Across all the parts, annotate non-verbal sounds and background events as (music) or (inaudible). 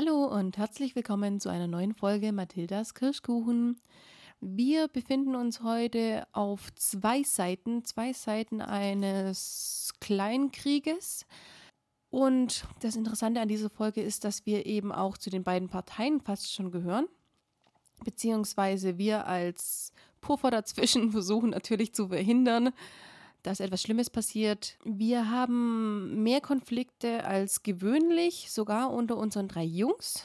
Hallo und herzlich willkommen zu einer neuen Folge Mathildas Kirschkuchen. Wir befinden uns heute auf zwei Seiten, zwei Seiten eines Kleinkrieges. Und das Interessante an dieser Folge ist, dass wir eben auch zu den beiden Parteien fast schon gehören. Beziehungsweise wir als Puffer dazwischen (laughs) versuchen natürlich zu verhindern, dass etwas Schlimmes passiert. Wir haben mehr Konflikte als gewöhnlich, sogar unter unseren drei Jungs.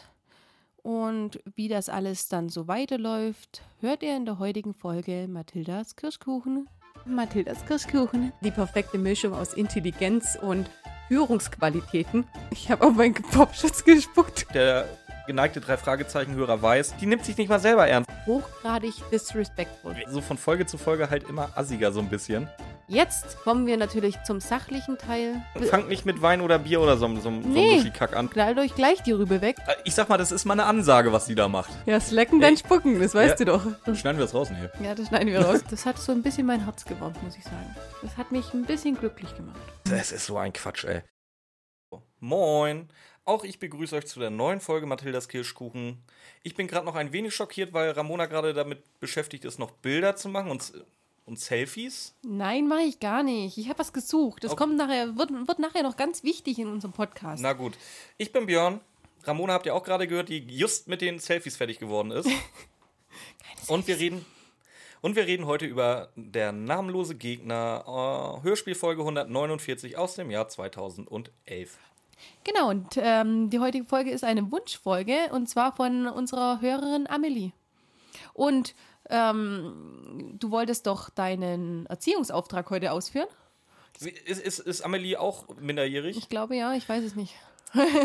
Und wie das alles dann so weiterläuft, hört ihr in der heutigen Folge Mathildas Kirschkuchen. Mathildas Kirschkuchen. Die perfekte Mischung aus Intelligenz und Führungsqualitäten. Ich habe auf meinen Popschutz gespuckt. Der geneigte drei Fragezeichen-Hörer weiß, die nimmt sich nicht mal selber ernst. Hochgradig disrespectful. So von Folge zu Folge halt immer assiger so ein bisschen. Jetzt kommen wir natürlich zum sachlichen Teil. Fangt nicht mit Wein oder Bier oder so, so, so Nee. einem Kack an. Knallt euch gleich die Rübe weg. Äh, Ich sag mal, das ist mal eine Ansage, was die da macht. Ja, slacken, dann spucken, das weißt Ja. du doch. Dann schneiden wir das raus, nee. Ja, das schneiden wir raus. (laughs) Das hat so ein bisschen mein Herz gewärmt, muss ich sagen. Das hat mich ein bisschen glücklich gemacht. Das ist so ein Quatsch, ey. Moin. Auch ich begrüße euch zu der neuen Folge Mathildas Kirschkuchen. Ich bin gerade noch ein wenig schockiert, weil Ramona gerade damit beschäftigt ist, noch Bilder zu machen und, und Selfies. Nein, mache ich gar nicht. Ich habe was gesucht. Das Okay. kommt nachher, wird, wird nachher noch ganz wichtig in unserem Podcast. Na gut. Ich bin Björn. Ramona habt ihr auch gerade gehört, die just mit den Selfies fertig geworden ist. (laughs) und wir reden und wir reden heute über der namenlose Gegner äh, Hörspielfolge 149 aus dem Jahr 2011. Genau, und ähm, die heutige Folge ist eine Wunschfolge und zwar von unserer Hörerin Amelie. Und ähm, du wolltest doch deinen Erziehungsauftrag heute ausführen? Ist, ist, ist Amelie auch minderjährig? Ich glaube ja, ich weiß es nicht.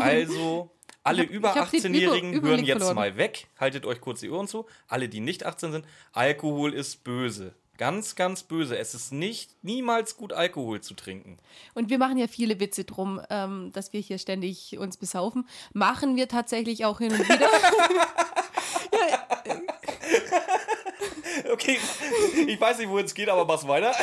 Also, alle hab- über ich hab den 18-Jährigen Über- hören jetzt verloren. mal weg. Haltet euch kurz die Ohren zu. Alle, die nicht 18 sind, Alkohol ist böse. Ganz, ganz böse. Es ist nicht niemals gut, Alkohol zu trinken. Und wir machen ja viele Witze drum, ähm, dass wir hier ständig uns besaufen. Machen wir tatsächlich auch hin und wieder. (laughs) Okay, ich weiß nicht, wohin es geht, aber mach's weiter.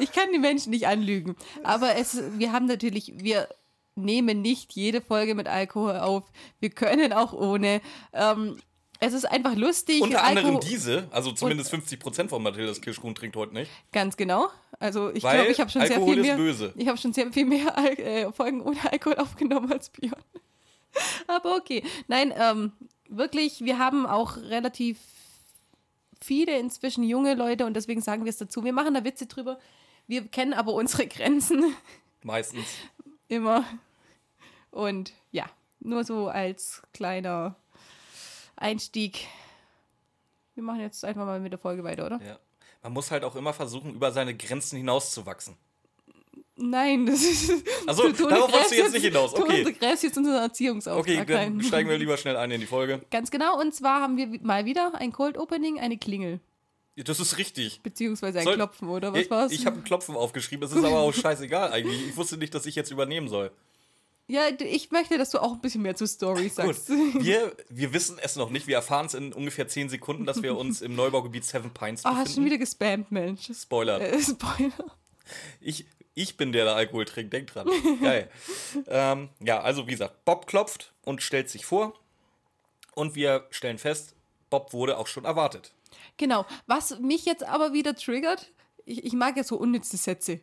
Ich kann die Menschen nicht anlügen. Aber es, wir haben natürlich, wir nehmen nicht jede Folge mit Alkohol auf. Wir können auch ohne. Ähm, es ist einfach lustig. Unter anderem Alkohol- diese, also zumindest 50% von Mathildas Kirschkuchen trinkt heute nicht. Ganz genau. Also ich glaube, ich habe schon sehr Alkohol viel ist mehr. böse. Ich habe schon sehr viel mehr Al äh, Folgen ohne Alkohol aufgenommen als Björn. (laughs) Aber okay. Nein, ähm, wirklich, wir haben auch relativ viele inzwischen junge Leute und deswegen sagen wir es dazu. Wir machen da Witze drüber. Wir kennen aber unsere (laughs) Grenzen Meistens. immer. Und ja, nur so als kleiner Einstieg. Wir machen jetzt einfach mal mit der Folge weiter, oder? Ja. Man muss halt auch immer versuchen, über seine Grenzen hinauszuwachsen. Nein, das ist. Also, (laughs) darauf wolltest du jetzt nicht hinaus. Du Okay. untergräbst jetzt unseren Erziehungsauftrag. Okay, dann steigen wir (laughs) lieber schnell ein in die Folge. Ganz genau, und zwar haben wir mal wieder ein Cold Opening, eine Klingel. Das ist richtig. Beziehungsweise ein Soll- Klopfen, oder was ich war's? ich habe einen Klopfen aufgeschrieben, es ist aber auch (laughs) scheißegal eigentlich. Ich wusste nicht, dass ich jetzt übernehmen soll. Ja, ich möchte, dass du auch ein bisschen mehr zur Story Gut, sagst. (laughs) wir, wir wissen es noch nicht. Wir erfahren es in ungefähr 10 Sekunden, dass wir uns im Neubaugebiet Seven Pines Ah, befinden. hast schon wieder gespammt, Mensch. Spoiler. Äh, (laughs) Spoiler. Ich, ich bin der, der Alkohol trinkt. Denk dran. (laughs) Geil. ähm, ja, also wie gesagt, Bob klopft und stellt sich vor. Und wir stellen fest, Bob wurde auch schon erwartet. Genau. Was mich jetzt aber wieder triggert, ich, ich mag ja so unnütze Sätze.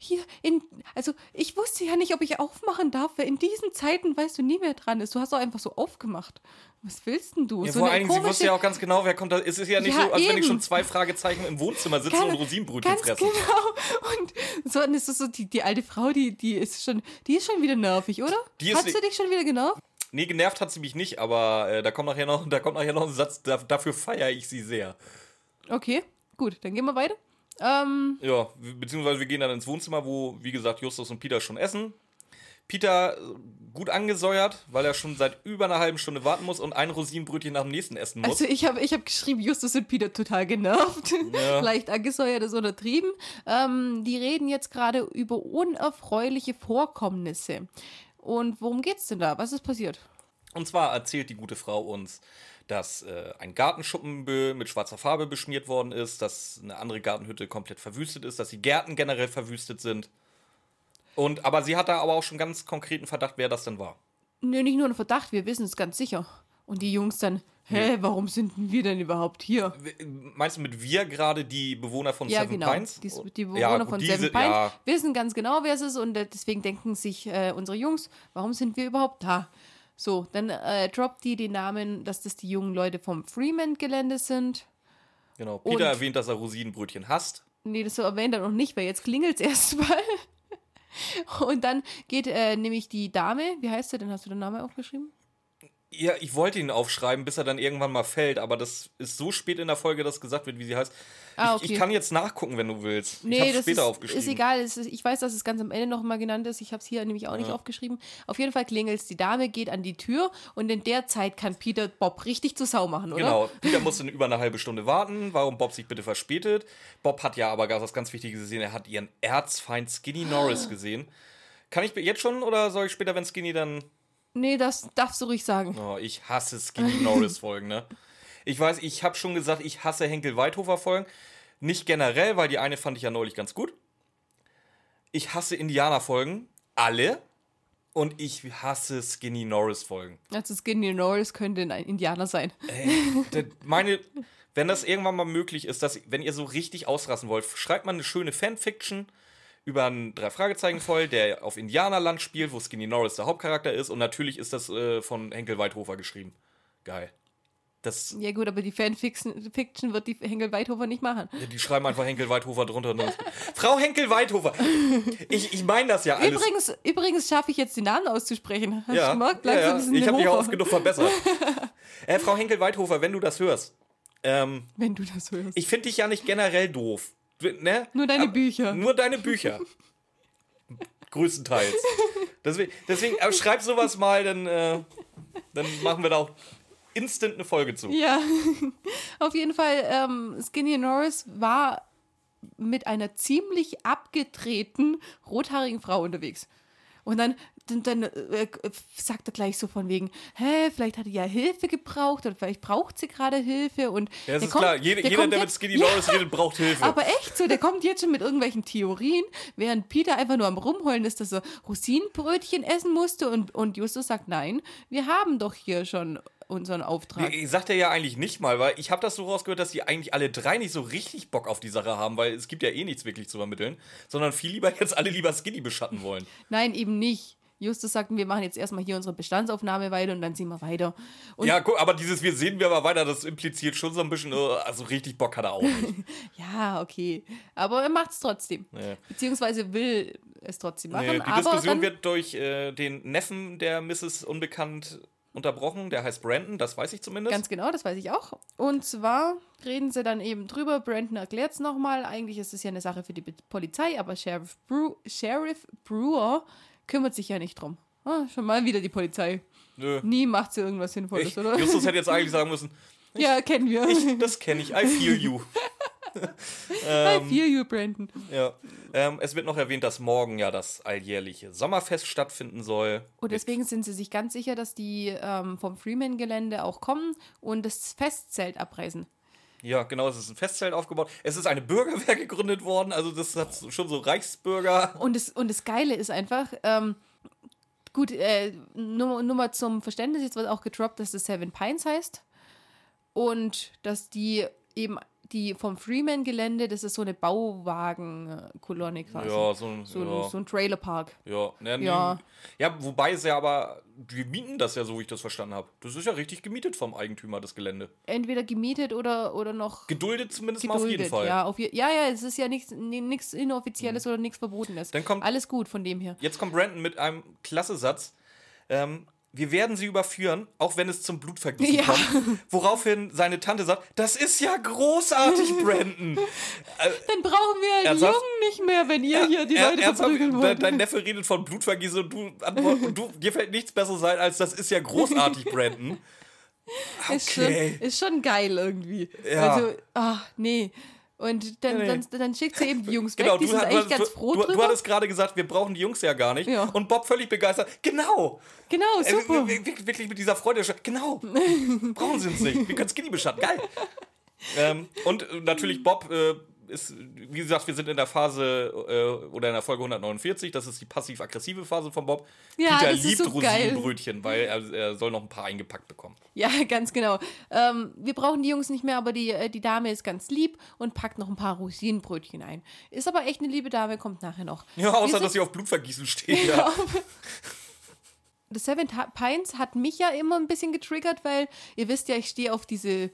Hier, in, also ich wusste ja nicht, ob ich aufmachen darf, weil in diesen Zeiten weißt du nie, wer dran ist. Du hast doch einfach so aufgemacht. Was willst denn du? Ja, so vor allen Dingen, sie wusste ja auch ganz genau, wer kommt da. Es ist ja nicht Ja, so, als wenn ich eben. schon zwei Fragezeichen im Wohnzimmer sitze Ganz- und Rosinenbrötchen Ganz fressen. genau. Und so, und es ist so, die, die alte Frau, die, die ist schon, die ist schon wieder nervig, oder? Die ist Hat ni- sie dich schon wieder genervt? Nee, genervt hat sie mich nicht, aber äh, da kommt nachher noch, da kommt nachher noch ein Satz, da, dafür feiere ich sie sehr. Okay, gut, dann gehen wir weiter. Ähm, Ja, beziehungsweise wir gehen dann ins Wohnzimmer, wo, wie gesagt, Justus und Peter schon essen. Peter äh, gut angesäuert, weil er schon seit über einer halben Stunde warten muss und ein Rosinenbrötchen nach dem nächsten essen muss. also ich habe ich hab geschrieben, Justus und Peter total genervt. Ja. (laughs) Leicht angesäuert ist untertrieben. Ähm, die reden jetzt gerade über unerfreuliche Vorkommnisse. Und worum geht's denn da? Was ist passiert? Und zwar erzählt die gute Frau uns, dass äh, ein Gartenschuppen mit schwarzer Farbe beschmiert worden ist, dass eine andere Gartenhütte komplett verwüstet ist, dass die Gärten generell verwüstet sind. Und, aber sie hat da aber auch schon ganz konkreten Verdacht, wer das denn war. Nö, nicht nur ein Verdacht, wir wissen es ganz sicher. Und die Jungs dann, hä, warum sind wir denn überhaupt hier? Meinst du mit wir gerade die Bewohner von Ja, Seven genau. Pines? Die, die Bewohner Ja, von diese- Seven Pines ja. wissen ganz genau, wer es ist und äh, deswegen denken sich äh, unsere Jungs, warum sind wir überhaupt da? So, dann äh, droppt die den Namen, dass das die jungen Leute vom Freeman-Gelände sind. Genau. Peter Und- erwähnt, dass er Rosinenbrötchen hasst. Nee, das erwähnt er noch nicht, weil jetzt klingelt es (laughs) erstmal. Und dann geht äh, nämlich die Dame, wie heißt sie denn? Hast du den Namen aufgeschrieben? Ja, ich wollte ihn aufschreiben, bis er dann irgendwann mal fällt, aber das ist so spät in der Folge, dass gesagt wird, wie sie heißt. Ah, ich, ich okay. kann jetzt nachgucken, wenn du willst. ich Nee, habe das später ist, aufgeschrieben. ist egal. Ist, ich weiß, dass es ganz am Ende nochmal genannt ist. Ich habe es hier nämlich auch nicht aufgeschrieben. Auf jeden Fall klingelt Die Dame geht an die Tür und in der Zeit kann Peter Bob richtig zu Sau machen, oder? Genau, Peter musste über eine halbe Stunde warten, warum Bob sich bitte verspätet. Bob hat ja aber gar was ganz Wichtiges gesehen, er hat ihren Erzfeind Skinny Norris (gasps) gesehen. Kann ich jetzt schon oder soll ich später, wenn Skinny dann. Nee, das darfst du ruhig sagen. Oh, ich hasse Skinny Norris Folgen, ne? Ich weiß, ich habe schon gesagt, ich hasse Henkel Weidhofer Folgen. Nicht generell, weil die eine fand ich ja neulich ganz gut. Ich hasse Indianer Folgen, alle. Und ich hasse Skinny Norris Folgen. Also Skinny Norris könnte ein Indianer sein. Das- meine, wenn das irgendwann mal möglich ist, dass, wenn ihr so richtig ausrasten wollt, schreibt mal eine schöne Fanfiction über einen drei Fragezeichen voll, der auf Indianerland spielt, wo Skinny Norris der Hauptcharakter ist und natürlich ist das äh, von Henkel Weidhofer geschrieben. Geil. Das, Ja gut, aber die Fanfiction Fiction wird die Henkel Weidhofer nicht machen. die schreiben einfach Henkel Weidhofer drunter. Frau Henkel Weidhofer! Ich, ich meine das ja alles. Übrigens, übrigens schaffe ich jetzt den Namen auszusprechen. Hast ja, gemerkt? ja, ja. ich habe dich auch oft genug verbessert. (laughs) äh, Frau Henkel Weidhofer, wenn du das hörst, ähm, Wenn du das hörst. ich finde dich ja nicht generell doof. Ne? Nur deine Aber- Bücher. Nur deine Bücher. Größtenteils. Deswegen, deswegen schreib sowas mal, dann, äh, dann machen wir da auch instant eine Folge zu. Ja, (laughs) auf jeden Fall, ähm, Skinny Norris war mit einer ziemlich abgedrehten, rothaarigen Frau unterwegs. Und dann, dann, dann äh, sagt er gleich so von wegen, hä, vielleicht hat die ja Hilfe gebraucht oder vielleicht braucht sie gerade Hilfe. Und Ja, das ist kommt- klar. Jede, der jeder, der mit Skinny Norris redet, braucht Hilfe. aber echt so, der kommt jetzt schon mit irgendwelchen Theorien, während Peter einfach nur am Rumheulen ist, dass er Rosinenbrötchen essen musste und, und Justus sagt, nein, wir haben doch hier schon unseren Auftrag. Ich sagte ja eigentlich nicht mal, weil ich habe das so rausgehört, dass die eigentlich alle drei nicht so richtig Bock auf die Sache haben, weil es gibt ja eh nichts wirklich zu vermitteln, sondern viel lieber jetzt alle lieber Skinny beschatten wollen. Nein, eben nicht. Justus sagt, wir machen jetzt erstmal hier unsere Bestandsaufnahme weiter und dann ziehen wir weiter. Und ja, guck, aber dieses Wir sehen wir aber weiter, das impliziert schon so ein bisschen, äh, also richtig Bock hat er auch nicht. (laughs) ja, okay. Aber er macht es trotzdem. Ja. Beziehungsweise will es trotzdem machen. Nee, die Diskussion wird durch äh, den Neffen der Mrs. Unbekannt unterbrochen. Der heißt Brandon, das weiß ich zumindest. Ganz genau, das weiß ich auch. Und zwar reden sie dann eben drüber. Brandon erklärt es nochmal. Eigentlich ist es ja eine Sache für die Polizei, aber Sheriff, Brew Sheriff Brewer kümmert sich ja nicht drum. Ah, schon mal wieder die Polizei. Nö. Nie macht sie irgendwas Sinnvolles, Ich, oder? Justus hätte jetzt eigentlich (laughs) sagen müssen, ja, kennen wir. ich, das kenne ich, I feel you. (laughs) (laughs) I feel you, Brandon. Ja. Ähm, es wird noch erwähnt, dass morgen ja das alljährliche Sommerfest stattfinden soll. Und deswegen sind sie sich ganz sicher, dass die ähm, vom Freeman-Gelände auch kommen und das Festzelt abreißen. Ja, genau, es ist ein Festzelt aufgebaut. Es ist eine Bürgerwehr (laughs) gegründet worden, also das hat schon so Reichsbürger. Und das, und das Geile ist einfach, ähm, gut, äh, nur, nur mal zum Verständnis, jetzt wird auch gedroppt, dass das Seven Pines heißt. Und dass die eben, die vom Freeman-Gelände, das ist so eine Bauwagenkolonne quasi. Ja, so ein, So, ja, so ein Trailerpark. ja. Ja, nee. Ja. ja, wobei es ja aber, die mieten das ja so, wie ich das verstanden habe. Das ist ja richtig gemietet vom Eigentümer, das Gelände. Entweder gemietet oder, oder noch Geduldet zumindest mal auf jeden geduldet. Fall. Ja, auf ja, ja, es ist ja nichts nichts Inoffizielles oder nichts Verbotenes. Dann kommt- Alles gut von dem her. Jetzt kommt Brandon mit einem klasse Satz. Ähm, wir werden sie überführen, auch wenn es zum Blutvergießen Ja. kommt. Woraufhin seine Tante sagt, das ist ja großartig, (laughs) Brandon. Dann brauchen wir die Ernsthaft? Jungen nicht mehr, wenn ihr hier die Er- Leute verprügeln wollt. Dein Neffe redet von Blutvergießen und du und du, dir fällt nichts besser sein, als das ist ja großartig, (laughs) Brandon. Ist, schon, Okay. ist schon geil irgendwie. Ja. Also, ach, nee. Und dann, Nee, dann, dann schickt sie eben die Jungs (laughs) Genau, weg, die du, sind du, eigentlich du, ganz froh du, drüber. du hattest gerade gesagt, wir brauchen die Jungs ja gar nicht. Ja. Und Bob völlig begeistert. Genau. genau, Äh, super. wir- wir- Wirklich mit dieser Freude. Genau. (laughs) Brauchen sie uns nicht. Wir können Skinny beschatten. Geil. ähm, und äh, natürlich Bob äh, ist, wie gesagt, wir sind in der Phase äh, oder in der Folge 149. Das ist die passiv-aggressive Phase von Bob. Ja, Peter das ist liebt so geil. Rosinenbrötchen, weil er, er soll noch ein paar eingepackt bekommen. Ja, ganz genau. Ähm, wir brauchen die Jungs nicht mehr, aber die, äh, die Dame ist ganz lieb und packt noch ein paar Rosinenbrötchen ein. Ist aber echt eine liebe Dame, kommt nachher noch. Ja, außer dass sie auf Blutvergießen steht. Ja. (laughs) The Seven Pines hat mich ja immer ein bisschen getriggert, weil ihr wisst ja, ich stehe auf diese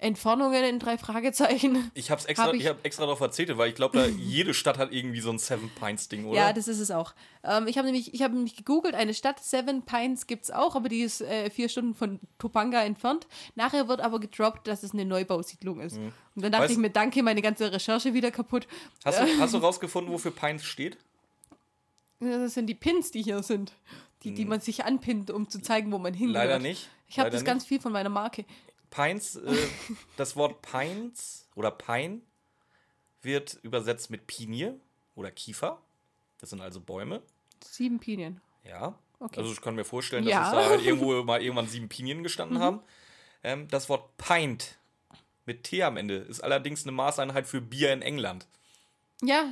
Entfernungen in drei Fragezeichen. Ich habe extra, Hab ich ich- hab extra darauf erzählt, weil ich glaube, da (laughs) jede Stadt hat irgendwie so ein Seven Pines Ding, oder? Ja, das ist es auch. Ähm, ich habe nämlich, ich habe nämlich gegoogelt, eine Stadt, Seven Pines gibt es auch, aber die ist äh, vier Stunden von Topanga entfernt. Nachher wird aber gedroppt, dass es eine Neubausiedlung ist. Und dann dachte Weißt- ich mir, danke, meine ganze Recherche wieder kaputt. hast, du, hast du rausgefunden, wofür Pines steht? Das sind die Pins, die hier sind. Die, die man sich anpinnt, um zu zeigen, wo man hingehört. Hm. Leider nicht. Ich habe das ganz viel von meiner Marke. Pines, äh, (laughs) das Wort Pines oder Pine wird übersetzt mit Pinie oder Kiefer. Das sind also Bäume. Sieben Pinien. Ja. Okay. Also ich kann mir vorstellen, dass Ja. Mhm. es da halt (laughs) irgendwo mal irgendwann sieben Pinien gestanden haben. Ähm, das Wort Pint mit T am Ende ist allerdings eine Maßeinheit für Bier in England. Ja,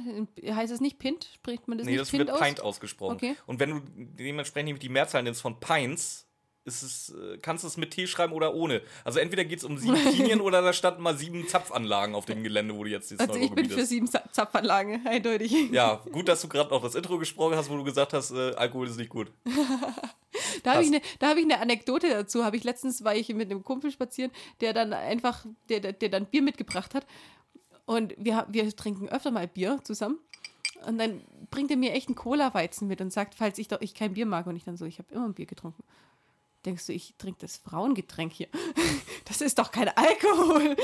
heißt es nicht Pint? Spricht man das Nee, nicht das Pint wird aus? Pint ausgesprochen. Okay. Und wenn du dementsprechend nämlich die Mehrzahl nimmst von Pints, ist es, äh, kannst du es mit T schreiben oder ohne. Also entweder geht es um sieben Pinien (laughs) oder da standen mal sieben Zapfanlagen auf dem Gelände, wo du jetzt dieses Also ich bin für sieben Za- Zapfanlagen, (laughs) eindeutig. Ja, gut, dass du gerade noch das Intro gesprochen hast, wo du gesagt hast, äh, Alkohol ist nicht gut. (laughs) Da habe ich, eine, hab eine Anekdote dazu. Habe ich letztens war ich mit einem Kumpel spazieren, der dann einfach, der, der, der dann Bier mitgebracht hat. Und wir, wir trinken öfter mal Bier zusammen. Und dann bringt er mir echt einen Cola-Weizen mit und sagt, falls ich doch ich kein Bier mag. Und ich dann so, ich habe immer ein Bier getrunken. Denkst du, ich trinke das Frauengetränk hier? (laughs) Das ist doch kein Alkohol.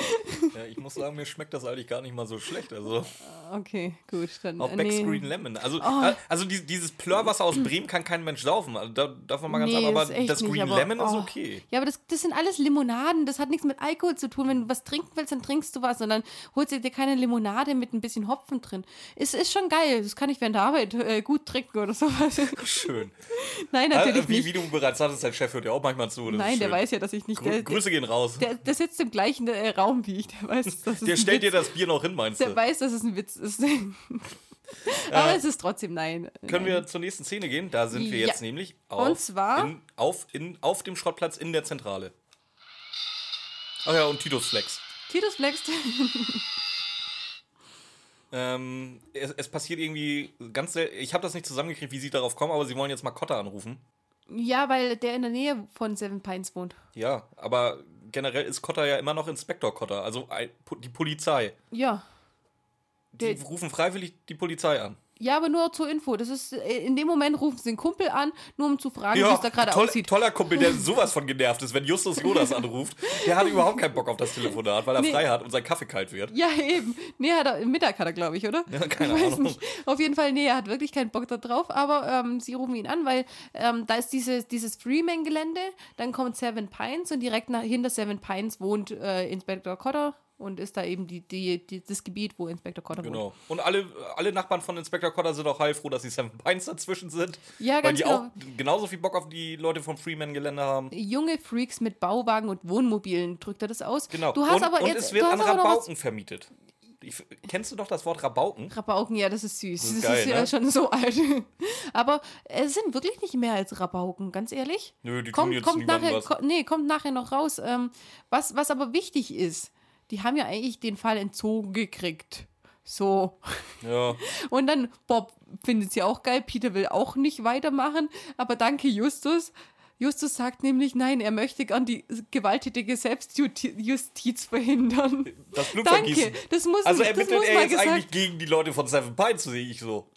Ja, ich muss sagen, mir schmeckt das eigentlich gar nicht mal so schlecht. Also Okay, gut. Dann, auch äh, Beck's nee. Green Lemon. Also, Oh. äh, also dieses, Plörrwasser aus Bremen kann kein Mensch saufen. Also da, davon mal ganz Nee, ab, aber ist das nicht, Green aber- Lemon ist oh. okay. Ja, aber das, das sind alles Limonaden. Das hat nichts mit Alkohol zu tun. Wenn du was trinken willst, dann trinkst du was. Und dann holst du dir keine Limonade mit ein bisschen Hopfen drin. Es ist schon geil. Das kann ich während der Arbeit äh, gut trinken oder sowas. Schön. (laughs) Nein, natürlich Äh, wie, nicht. wie du bereits hattest, dein Chef hört ja auch manchmal zu. Nein, der weiß ja, dass ich nicht. Grü Der, Grüße gehen raus. der, der sitzt im gleichen äh, Raum wie ich. Der weiß, dass es Der stellt dir Witz, das Bier noch hin, meinst Der du? weiß, dass es ein Witz ist. (laughs) Aber es ist trotzdem nein. Können nein. wir zur nächsten Szene gehen? Da sind wir Ja. jetzt nämlich auf, Und zwar? in, auf, in, auf dem Schrottplatz in der Zentrale. Ach ja, und Titus Flex. Titus flext. (laughs) Ähm, es, es passiert irgendwie ganz Ich habe das nicht zusammengekriegt, wie sie darauf kommen, aber sie wollen jetzt mal Cotta anrufen. Ja, weil der in der Nähe von Seven Pines wohnt. Ja, aber generell ist Cotta ja immer noch Inspektor Cotta, also die Polizei. Ja. Die Der- rufen freiwillig die Polizei an. Ja, aber nur zur Info. Das ist, äh, in dem Moment rufen sie den Kumpel an, nur um zu fragen, wie es da gerade toll, aussieht. toller Kumpel, der (laughs) sowas von genervt ist, wenn Justus Jonas anruft. Der hat überhaupt keinen Bock auf das Telefonat, weil er Nee. frei hat und sein Kaffee kalt wird. Ja, eben. Nee, hat er, Mittag hat er, glaube ich, oder? Ja, keine ich weiß Ahnung. nicht. Auf jeden Fall, nee, er hat wirklich keinen Bock da drauf, aber ähm, sie rufen ihn an, weil ähm, da ist diese, dieses Freeman-Gelände, dann kommt Seven Pines und direkt nach, hinter Seven Pines wohnt äh, Inspektor Cotter und ist da eben die, die, die, das Gebiet, wo Inspektor Cotter wohnt. Genau. Und alle, alle Nachbarn von Inspektor Cotter sind auch heilfroh, dass die Seven Pines dazwischen sind. Ja, weil ganz die genau. auch genauso viel Bock auf die Leute vom Freeman-Gelände haben. Junge Freaks mit Bauwagen und Wohnmobilen, drückt er das aus. Genau. Du hast und, aber und jetzt, es wird an Rabauken vermietet. Ich, kennst du doch das Wort Rabauken? Rabauken, ja, das ist süß. Das ist ist, geil, ja ne? schon so alt. (laughs) Aber es sind wirklich nicht mehr als Rabauken, ganz ehrlich. Nö, die tun kommt, jetzt kommt nachher, was. ko nee, kommt nachher noch raus. Ähm, was, was aber wichtig ist, die haben ja eigentlich den Fall entzogen gekriegt. So. Ja. (laughs) Und dann, Bob findet sie auch geil, Peter will auch nicht weitermachen, aber danke Justus. Justus sagt nämlich, nein, er möchte gern die gewalttätige Selbstjustiz verhindern. Das Blutvergießen. Danke, das muss, Also das ermittelt muss er mal jetzt gesagt eigentlich gegen die Leute von Seven Pines, sehe ich so.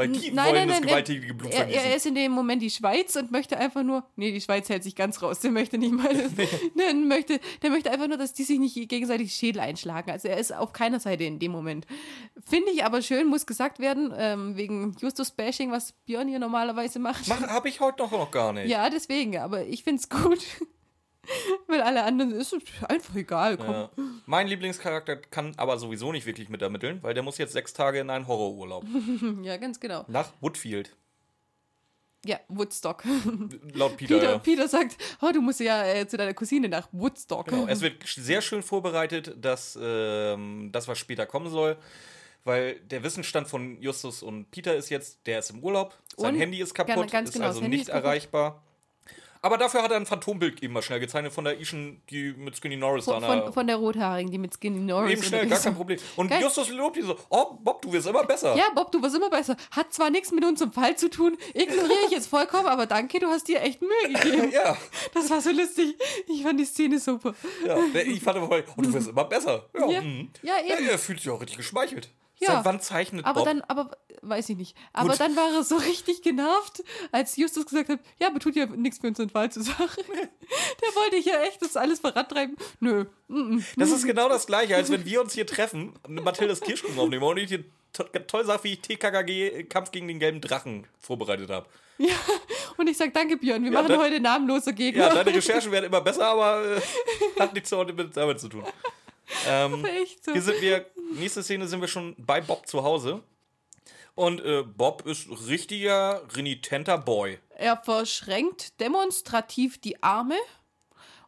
Weil die Nein, wollen nein, das gewalttätige er, er, er ist in dem Moment die Schweiz und möchte einfach nur, nee, die Schweiz hält sich ganz raus, der möchte nicht mal, (laughs) der, möchte, der möchte einfach nur, dass die sich nicht gegenseitig Schädel einschlagen. Also er ist auf keiner Seite in dem Moment. Finde ich aber schön, muss gesagt werden, ähm, wegen Justus-Bashing, was Björn hier normalerweise macht. Mach, hab ich heute noch, noch gar nicht. Ja, deswegen, aber ich finde es gut. (laughs) Weil alle anderen ist es einfach egal, komm. Ja. Mein Lieblingscharakter kann aber sowieso nicht wirklich mit ermitteln, weil der muss jetzt sechs Tage in einen Horrorurlaub. (laughs) Ja, ganz genau. Nach Woodfield. Ja, Woodstock. (laughs) Laut Peter. Peter, ja. Peter sagt, oh, du musst ja äh, zu deiner Cousine nach Woodstock. Genau. Es wird sehr schön vorbereitet, dass ähm, das, was später kommen soll. Weil der Wissensstand von Justus und Peter ist jetzt, der ist im Urlaub, sein Und- Handy ist kaputt, Ganz- ganz ist genau, also nicht erreichbar. Aber dafür hat er ein Phantombild eben mal schnell gezeichnet von der Ischen, die mit Skinny Norris da Von, der- von, von der Rothaarigen, die mit Skinny Norris Eben schnell, gar kein. Problem. Und Geil. Justus lobt die so, oh, Bob, du wirst immer besser. Ja, Bob, du wirst immer besser. Hat zwar nichts mit unserem Fall zu tun, ignoriere ich jetzt vollkommen, aber danke, du hast dir echt Mühe gegeben. (laughs) Ja, Das war so lustig. Ich fand die Szene super. ja. Ich fand aber, oh, du wirst immer besser. Ja, Ja, mhm. ja eben. er fühlt sich auch richtig geschmeichelt. Ja. Seit wann zeichnet Aber Bob? dann, aber weiß ich nicht. Aber Gut. dann war er so richtig genervt, als Justus gesagt hat, ja, aber tut ja nichts für unseren Fall zur Sache. (laughs) Der wollte ja echt das alles vorantreiben. Nö. mm, mm. Das ist genau das Gleiche, als wenn wir uns hier treffen und Mathildas Kirschkuchen aufnehmen und ich dir to toll sage, wie ich TKKG Kampf gegen den gelben Drachen vorbereitet habe. Ja. Und ich sag danke, Björn. Wir Ja, machen dann- heute namenlose Gegner. Ja, deine Recherchen werden immer besser, aber äh, hat nichts (laughs) damit zu tun. (laughs) Ähm, echt so. hier sind wir, nächste Szene sind wir schon bei Bob zu Hause. Und äh, Bob ist richtiger, renitenter Boy. Er verschränkt demonstrativ die Arme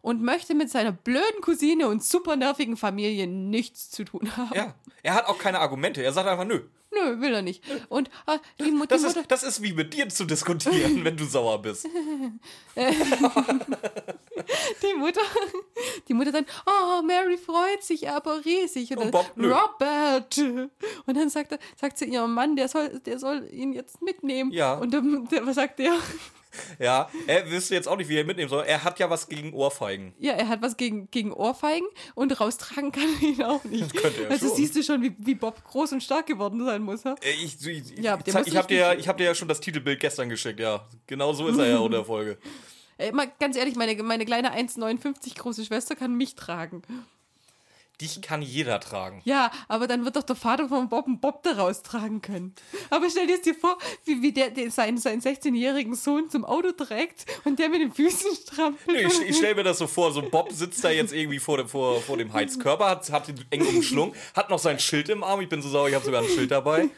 und möchte mit seiner blöden Cousine und super nervigen Familie nichts zu tun haben. Ja, er hat auch keine Argumente. Er sagt einfach, nö. Nö, will er nicht. Und ah, die, Mu- die Das Mutter. ist, das ist wie mit dir zu diskutieren, (laughs) wenn du sauer bist. (laughs) Die Mutter, die Mutter dann, oh, Mary freut sich aber riesig. Und, Und dann, Bob, nö. Robert. Und dann sagt, er, sagt sie ihrem Mann, der soll, der soll ihn jetzt mitnehmen. Ja. Und dann, der, was sagt der? (laughs) Ja, er wüsste jetzt auch nicht, wie er mitnehmen soll. Er hat ja was gegen Ohrfeigen. Ja, er hat was gegen, gegen Ohrfeigen und raustragen kann er (laughs) ihn auch nicht. könnte er also schon. siehst du schon, wie, wie Bob groß und stark geworden sein muss. Ha? Äh, Ich, ich, Ja, ich, ich habe dir, ja- ich hab dir ja schon das Titelbild gestern geschickt, ja. Genau so ist er ja unter der Folge. (laughs) Ey, mal ganz ehrlich, meine, meine kleine 1,59 große Schwester kann mich tragen. Dich kann jeder tragen. Ja, aber dann wird doch der Vater von Bob einen Bob daraus tragen können. Aber stell dir jetzt dir vor, wie, wie der, der seinen, seinen 16-jährigen Sohn zum Auto trägt und der mit den Füßen strampelt. Ich, ich stelle mir das so vor, so Bob sitzt da jetzt irgendwie vor dem, vor, vor dem Heizkörper, hat, hat den eng umschlungen, hat noch sein Schild im Arm. Ich bin so sauer, ich habe sogar ein Schild dabei.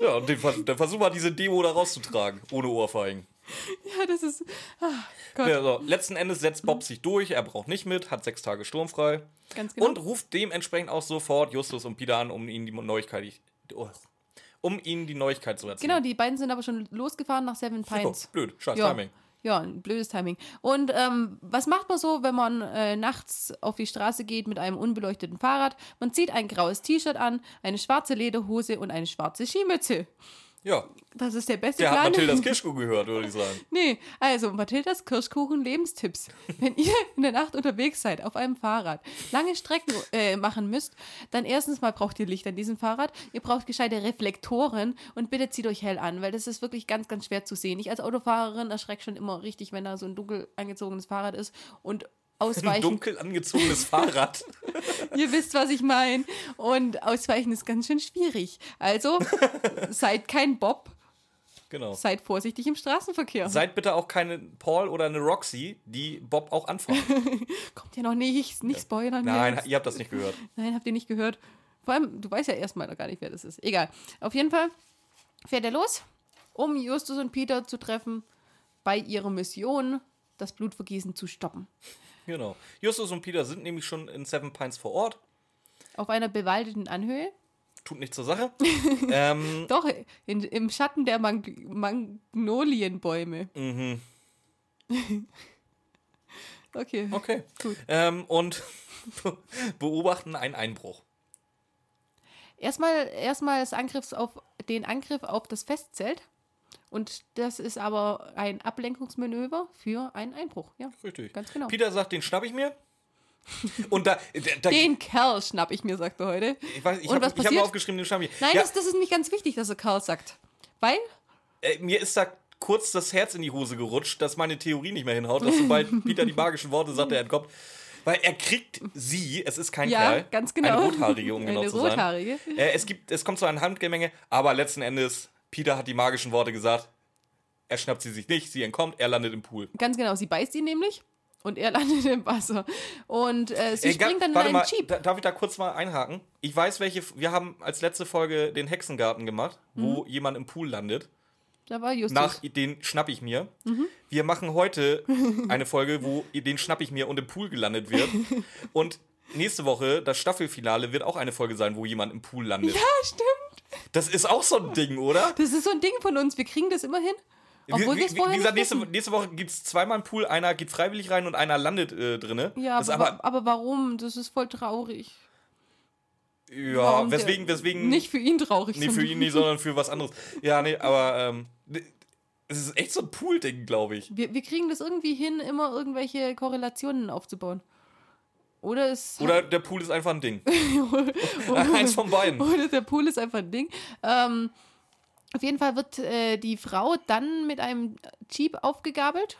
Ja, und den, dann versuchen wir diese Demo da rauszutragen, ohne Ohrfeigen. (laughs) Ja, das ist. Ah, Gott, Ja, so. Letzten Endes setzt Bob sich durch, er braucht nicht mit, hat sechs Tage sturmfrei ganz genau. und ruft dementsprechend auch sofort Justus und Peter an, um ihnen die Neuigkeit, oh, um ihnen die Neuigkeit zu erzählen. genau, die beiden sind aber schon losgefahren nach Seven Oh, Pines. blöd, scheiß Ja. Timing. Ja, ein blödes Timing. Und ähm, was macht man so, wenn man äh, nachts auf die Straße geht mit einem unbeleuchteten Fahrrad? Man zieht ein graues T-Shirt an, eine schwarze Lederhose und eine schwarze Skimütze. Ja, Das ist der beste der hat Plan. Mathildas Kirschkuh gehört, würde ich sagen. (laughs) Nee, also Mathildas Kirschkuchen Lebenstipps. Wenn ihr in der Nacht unterwegs seid auf einem Fahrrad, lange Strecken äh, machen müsst, dann erstens mal braucht ihr Licht an diesem Fahrrad. Ihr braucht gescheite Reflektoren und bitte zieht euch hell an, weil das ist wirklich ganz, ganz schwer zu sehen. Ich als Autofahrerin erschrecke schon immer richtig, wenn da so ein dunkel angezogenes Fahrrad ist und Ein ausweichen. dunkel angezogenes (laughs) Fahrrad. Ihr wisst, was ich meine. Und ausweichen ist ganz schön schwierig. Also (laughs) seid kein Bob, Genau. seid vorsichtig im Straßenverkehr. Seid bitte auch keine Paul oder eine Roxy, die Bob auch anfahren. (laughs) Kommt ja noch nicht, nicht spoilern. Nein, jetzt. ihr habt das nicht gehört. Nein, habt ihr nicht gehört. Vor allem, du weißt ja erstmal noch gar nicht, wer das ist. Egal. Auf jeden Fall fährt er los, um Justus und Peter zu treffen bei ihrer Mission, das Blutvergießen zu stoppen. Genau. Justus und Peter sind nämlich schon in Seven Pines vor Ort. Auf einer bewaldeten Anhöhe. Tut nichts zur Sache. (laughs) ähm, Doch, in, im Schatten der Mang Magnolienbäume. mhm. (laughs) Okay. Okay. Gut. Ähm, und (laughs) beobachten einen Einbruch. Erstmal, erstmal des Angriffs auf den Angriff auf das Festzelt. Und das ist aber ein Ablenkungsmanöver für einen Einbruch. Ja, Richtig. ganz genau. Peter sagt, den schnapp ich mir. (laughs) Und da, da, Den Kerl schnapp ich mir, sagt er heute. ich, weiß, ich habe hab mal aufgeschrieben, den schnapp ich. Nein, ja, das, das ist nicht ganz wichtig, dass er Karl sagt. Weil, äh, mir ist da kurz das Herz in die Hose gerutscht, dass meine Theorie nicht mehr hinhaut, dass sobald (laughs) Peter die magischen Worte sagt, er entkommt. Weil er kriegt sie, es ist kein ja, Kerl, ganz genau. eine rothaarige, um (laughs) genau Eine zu sein. rothaarige. Äh, es, gibt, es kommt zu einer Handgemenge, aber letzten Endes, Peter hat die magischen Worte gesagt. Er schnappt sie sich nicht, sie entkommt, er landet im Pool. Ganz genau, sie beißt ihn nämlich und er (laughs) landet im Wasser. Und äh, sie Ey, ga- springt dann in einen mal, Jeep. da, darf ich da kurz mal einhaken? Ich weiß, welche. Wir haben als letzte Folge den Hexengarten gemacht, wo Mhm. jemand im Pool landet. Da war Justus. nach den schnapp ich mir. Wir machen heute (laughs) eine Folge, wo den schnapp ich mir und im Pool gelandet wird. (laughs) Und nächste Woche, das Staffelfinale, wird auch eine Folge sein, wo jemand im Pool landet. ja, stimmt. Das ist auch so ein Ding, oder? Das ist so ein Ding von uns. Wir kriegen das immer hin. Obwohl wie, vorher wie gesagt, nächste, nächste Woche gibt es zweimal einen Pool, einer geht freiwillig rein und einer landet äh, drinne. Ja, aber, aber, aber warum? Das ist voll traurig. ja, warum weswegen, weswegen, Nicht für ihn traurig. nee, für ihn nicht, sondern (laughs) für was anderes. Ja, nee, aber ähm, es ist echt so ein Pool-Ding, glaube ich. Wir, wir kriegen das irgendwie hin, immer irgendwelche Korrelationen aufzubauen. Oder es. Oder der Pool ist einfach ein Ding. (laughs) (laughs) Eins von beiden. (laughs) Oder der Pool ist einfach ein Ding. Ähm, auf jeden Fall wird äh, die Frau dann mit einem Jeep aufgegabelt.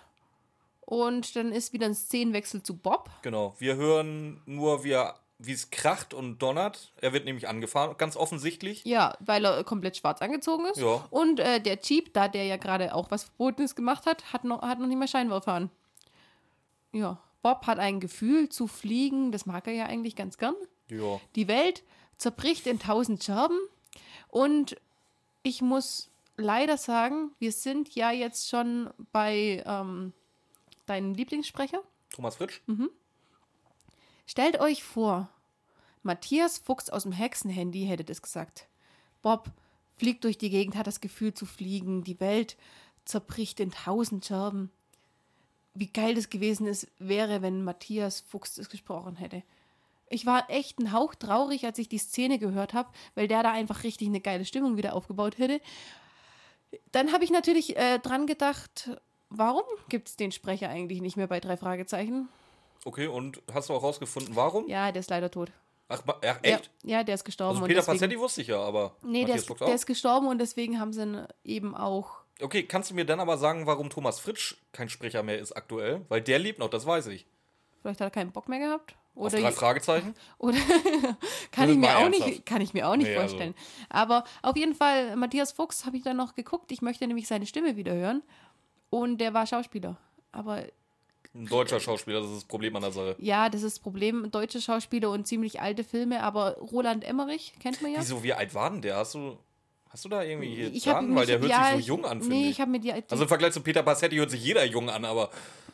Und dann ist wieder ein Szenenwechsel zu Bob. Genau. Wir hören nur, wie er- wie es kracht und donnert. Er wird nämlich angefahren, ganz offensichtlich. Ja, weil er komplett schwarz angezogen ist. Ja. Und äh, der Jeep, da der ja gerade auch was Verbotenes gemacht hat, hat noch, hat noch nicht mehr Scheinwerfer an. Ja. Bob hat ein Gefühl zu fliegen, das mag er ja eigentlich ganz gern. Ja. Die Welt zerbricht in tausend Scherben. Und ich muss leider sagen, wir sind ja jetzt schon bei ähm, deinem Lieblingssprecher. Thomas Fritsch? Stellt euch vor, Matthias Fuchs aus dem Hexenhandy hätte das gesagt. Bob fliegt durch die Gegend, hat das Gefühl zu fliegen. Die Welt zerbricht in tausend Scherben. Wie geil das gewesen ist, wäre, wenn Matthias Fuchs das gesprochen hätte. Ich war echt ein Hauch traurig, als ich die Szene gehört habe, weil der da einfach richtig eine geile Stimmung wieder aufgebaut hätte. Dann habe ich natürlich äh, dran gedacht, warum gibt es den Sprecher eigentlich nicht mehr bei drei Fragezeichen? Okay, und hast du auch rausgefunden, warum? Ja, der ist leider tot. Ach, ach, echt? Ja, ja der ist gestorben. Also Peter deswegen, Passetti wusste ich ja, aber Nee, der ist, der ist gestorben und deswegen haben sie ihn eben auch. Okay, kannst du mir dann aber sagen, warum Thomas Fritsch kein Sprecher mehr ist aktuell? Weil der lebt noch, das weiß ich. Vielleicht hat er keinen Bock mehr gehabt. Auf Oder, drei Fragezeichen? (laughs) oder (laughs) kann, ich mir auch ernsthaft. nicht, kann ich mir auch nicht Nee, also- vorstellen. Aber auf jeden Fall, Matthias Fuchs habe ich dann noch geguckt. Ich möchte nämlich seine Stimme wieder hören. Und der war Schauspieler. Aber Ein deutscher Schauspieler, das ist das Problem an der Sache. ja, das ist das Problem. Deutsche Schauspieler und ziemlich alte Filme. Aber Roland Emmerich, kennt man ja. Wieso, wie alt war denn der? Hast du, hast du da irgendwie hier Ich hab Daten? Weil der hört ja, sich so jung an, finde Nee, ich. habe mir die, die Also im Vergleich zu Peter Passetti hört sich jeder jung an, aber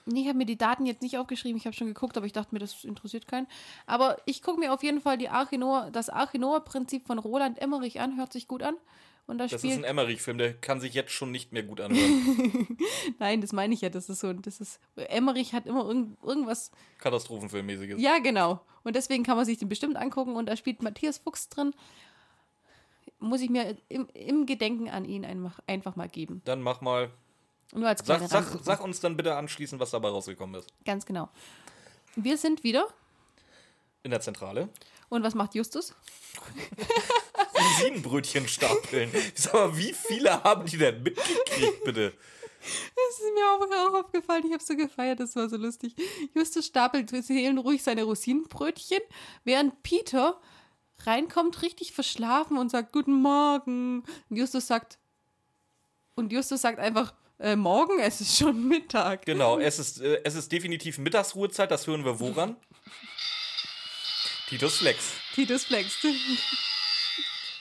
Nee, ich habe mir die Daten jetzt nicht aufgeschrieben. Ich habe schon geguckt, aber ich dachte mir, das interessiert keinen. Aber ich gucke mir auf jeden Fall die Arche Noah, das Arche Noah-Prinzip von Roland Emmerich an. Hört sich gut an. Und da das ist ein Emmerich-Film, der kann sich jetzt schon nicht mehr gut anhören. (laughs) Nein, das meine ich ja. Das ist so. Das ist, Emmerich hat immer irgend, irgendwas. Katastrophenfilmmäßiges. Ja, genau. Und deswegen kann man sich den bestimmt angucken. Und da spielt Matthias Fuchs drin. Muss ich mir im, im Gedenken an ihn einfach, einfach mal geben. Dann mach mal. Nur als Sag, sag, sag uns dann bitte anschließend, was dabei rausgekommen ist. Ganz genau. Wir sind wieder. In der Zentrale. Und was macht Justus? Rosinenbrötchen stapeln. Sag mal, wie viele haben die denn mitgekriegt, bitte? Das ist mir auch, auch aufgefallen. Ich habe so gefeiert, das war so lustig. Justus stapelt seelenruhig seine Rosinenbrötchen, während Peter reinkommt, richtig verschlafen und sagt Guten Morgen. Und Justus sagt und Justus sagt einfach äh, Morgen, es ist schon Mittag. Genau, (laughs) es ist, äh, es ist definitiv Mittagsruhezeit, das hören wir woran? Titus Flex. Titus flext.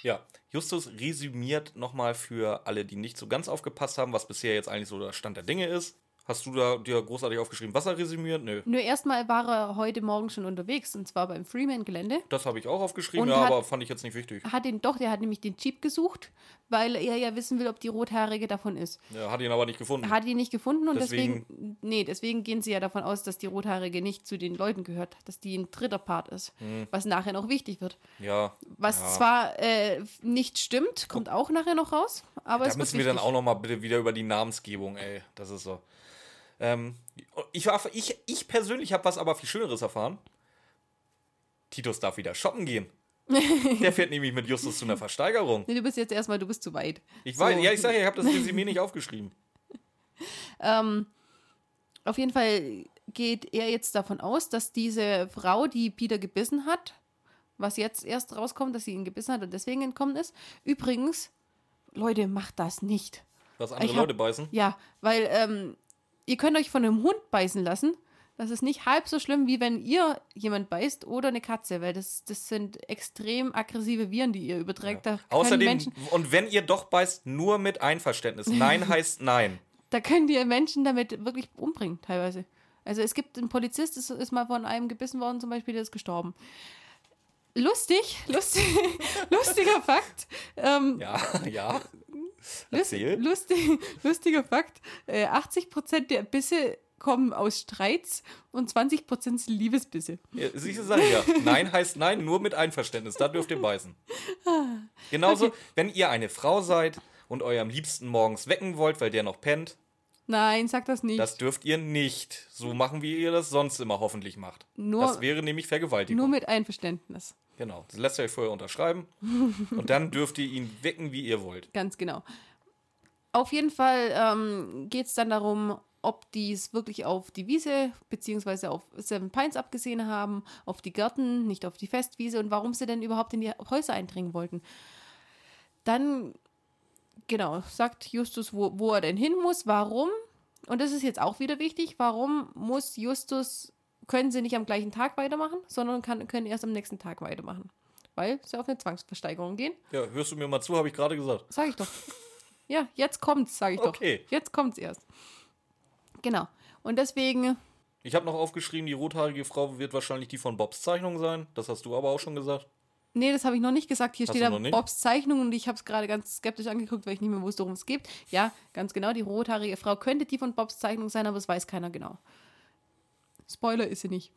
Ja, Justus resümiert nochmal für alle, die nicht so ganz aufgepasst haben, was bisher jetzt eigentlich so der Stand der Dinge ist. Hast du da dir großartig aufgeschrieben, was er resümiert? Nö. Nur erstmal war er heute Morgen schon unterwegs und zwar beim Freeman-Gelände. Das habe ich auch aufgeschrieben, Und ja, hat- aber fand ich jetzt nicht wichtig. Hat ihn doch, der hat nämlich den Jeep gesucht, weil er ja wissen will, ob die Rothaarige davon ist. Er hat ihn aber nicht gefunden. Hat ihn nicht gefunden und Deswegen- deswegen, nee, deswegen gehen sie ja davon aus, dass die Rothaarige nicht zu den Leuten gehört, dass die ein dritter Part ist, was nachher noch wichtig wird. ja. Was ja. zwar äh, nicht stimmt, kommt auch nachher noch raus, aber Da es müssen wir dann auch nochmal bitte wieder über die Namensgebung, ey. Das ist so. Ähm, ich, war- ich, ich persönlich habe was aber viel Schöneres erfahren. Titus darf wieder shoppen gehen. Der fährt nämlich mit Justus zu einer Versteigerung. Nee, du bist jetzt erstmal, du bist zu weit. Ich weiß, So. ja, ich sage ja, ich habe das Resümee (laughs) nicht aufgeschrieben. Ähm, auf jeden Fall geht er jetzt davon aus, dass diese Frau, die Peter gebissen hat, was jetzt erst rauskommt, dass sie ihn gebissen hat und deswegen entkommen ist. Übrigens, Leute, macht das nicht. Was andere hab- Leute beißen. Ja, weil ähm, ihr könnt euch von einem Hund beißen lassen. Das ist nicht halb so schlimm, wie wenn ihr jemand beißt oder eine Katze, weil das, das sind extrem aggressive Viren, die ihr überträgt. Können Außerdem, Menschen, und wenn ihr doch beißt, nur mit Einverständnis. Nein (laughs) heißt nein. da könnt ihr Menschen damit wirklich umbringen, teilweise. Also es gibt einen Polizist, ist, ist mal von einem gebissen worden, zum Beispiel, der ist gestorben. Lustig, (laughs) lustig, lustiger Fakt. Ähm, Ja, (laughs) ja. Erzähl. lustig, (laughs) lustiger Fakt. Äh, 80% der Bisse kommen aus Streits und 20% sind Liebesbisse. Ja, Siehst du, sag ja. Nein heißt nein, nur mit Einverständnis. Da dürft ihr beißen. Genauso, wenn ihr eine Frau seid und eurem Liebsten morgens wecken wollt, weil der noch pennt, Nein, sag das nicht. das dürft ihr nicht so machen, wie ihr das sonst immer hoffentlich macht. Nur- das wäre nämlich Vergewaltigung. Nur mit Einverständnis. Genau. Das lässt ihr euch vorher unterschreiben. (laughs) und dann dürft ihr ihn wecken, wie ihr wollt. Ganz genau. Auf jeden Fall ähm, geht es dann darum, ob die es wirklich auf die Wiese beziehungsweise auf Seven Pines abgesehen haben, auf die Gärten, nicht auf die Festwiese und warum sie denn überhaupt in die Häuser eindringen wollten. Dann, genau, sagt Justus, wo, wo er denn hin muss, warum. Und das ist jetzt auch wieder wichtig, warum muss Justus, können sie nicht am gleichen Tag weitermachen, sondern kann, können erst am nächsten Tag weitermachen. Weil sie auf eine Zwangsversteigerung gehen. Ja, hörst du mir mal zu, habe ich gerade gesagt. Sag ich doch. (laughs) Ja, jetzt kommt's, sag ich Okay. doch. Jetzt kommt's erst. Genau. Und deswegen, Ich habe noch aufgeschrieben, die rothaarige Frau wird wahrscheinlich die von Bobs Zeichnung sein. Das hast du aber auch schon gesagt. nee, das habe ich noch nicht gesagt. Hier Hast steht da? Bobs Zeichnung und ich habe es gerade ganz skeptisch angeguckt, weil ich nicht mehr wusste, worum es geht. Ja, ganz genau. Die rothaarige Frau könnte die von Bobs Zeichnung sein, aber es weiß keiner genau. Spoiler ist sie nicht.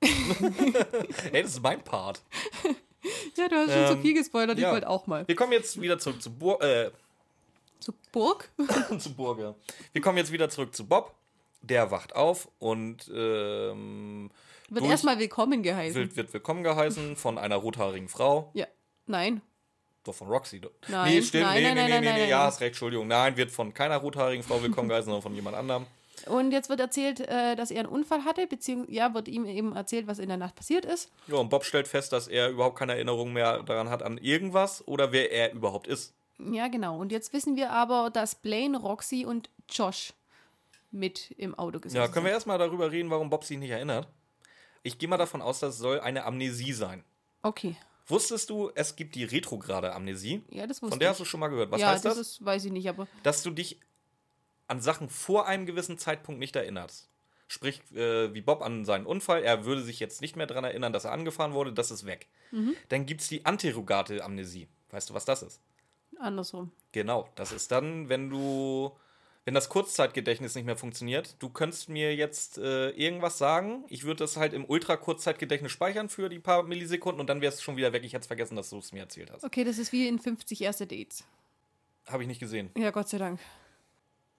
(laughs) Ey, das ist mein Part. Ja, du hast schon zu Ähm, viel gespoilert. ja. Ich wollte auch mal. Wir kommen jetzt wieder zurück zu, Bur äh, Zur Burg? (laughs) zu Burger. Wir kommen jetzt wieder zurück zu Bob. Der wacht auf und ähm, Wird erstmal willkommen geheißen. wird, wird willkommen geheißen von einer rothaarigen Frau. Ja. Nein. Doch von Roxy. Nein, nee, stimmt. nein, nee, nein, nee, nein, nee, nein, nee, nee. Ja, hast recht, Entschuldigung. Nein, wird von keiner rothaarigen Frau willkommen geheißen, sondern von jemand anderem. Und jetzt wird erzählt, äh, dass er einen Unfall hatte, beziehungsweise ja, wird ihm eben erzählt, was in der Nacht passiert ist. Ja, und Bob stellt fest, dass er überhaupt keine Erinnerung mehr daran hat, an irgendwas oder wer er überhaupt ist. Ja, genau. Und jetzt wissen wir aber, dass Blaine, Roxy und Josh mit im Auto gesessen Ja, können wir sind. erstmal darüber reden, warum Bob sich nicht erinnert? Ich gehe mal davon aus, das soll eine Amnesie sein. Okay. Wusstest du, es gibt die retrograde Amnesie? Ja, das wusste Von der ich. hast du schon mal gehört. Was ja, heißt das? ist, weiß ich nicht, aber Dass du dich an Sachen vor einem gewissen Zeitpunkt nicht erinnerst. Sprich, äh, wie Bob an seinen Unfall, er würde sich jetzt nicht mehr daran erinnern, dass er angefahren wurde, das ist weg. Mhm. Dann gibt es die anterogate Amnesie. Weißt du, was das ist? andersrum. Genau, das ist dann, wenn du, wenn das Kurzzeitgedächtnis nicht mehr funktioniert, du könntest mir jetzt äh, irgendwas sagen, ich würde das halt im Ultra-Kurzzeitgedächtnis speichern für die paar Millisekunden und dann wäre es schon wieder weg. Ich hätte es vergessen, dass du es mir erzählt hast. Okay, das ist wie in 50 erste Dates. Habe ich nicht gesehen. Ja, Gott sei Dank.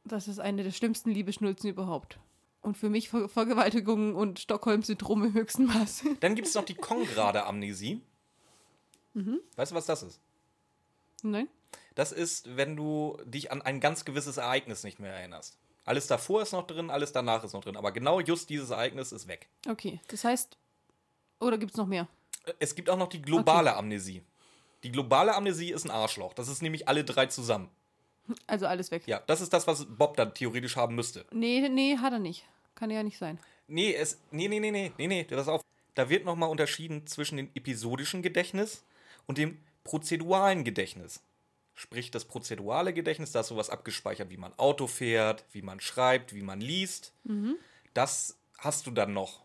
Das ist eine der schlimmsten Liebeschnulzen überhaupt. Und für mich Ver Vergewaltigung und Stockholm-Syndrom im höchsten Maß. (laughs) Dann gibt es noch die kongrade Amnesie. Mhm. Weißt du, was das ist? Nein? Das ist, wenn du dich an ein ganz gewisses Ereignis nicht mehr erinnerst. Alles davor ist noch drin, alles danach ist noch drin. Aber genau just dieses Ereignis ist weg. Okay, das heißt, oder gibt es noch mehr? Es gibt auch noch die globale Amnesie. Die globale Amnesie ist ein Arschloch. Das ist nämlich alle drei zusammen. Also alles weg. Ja, das ist das, was Bob dann theoretisch haben müsste. Nee, nee, hat er nicht. Kann ja nicht sein. Nee, es. Nee, nee, nee, nee, nee, nee, pass auf. Da wird nochmal unterschieden zwischen dem episodischen Gedächtnis und dem prozeduralen Gedächtnis. Sprich, das prozedurale Gedächtnis, da ist sowas abgespeichert, wie man Auto fährt, wie man schreibt, wie man liest. Das hast du dann noch.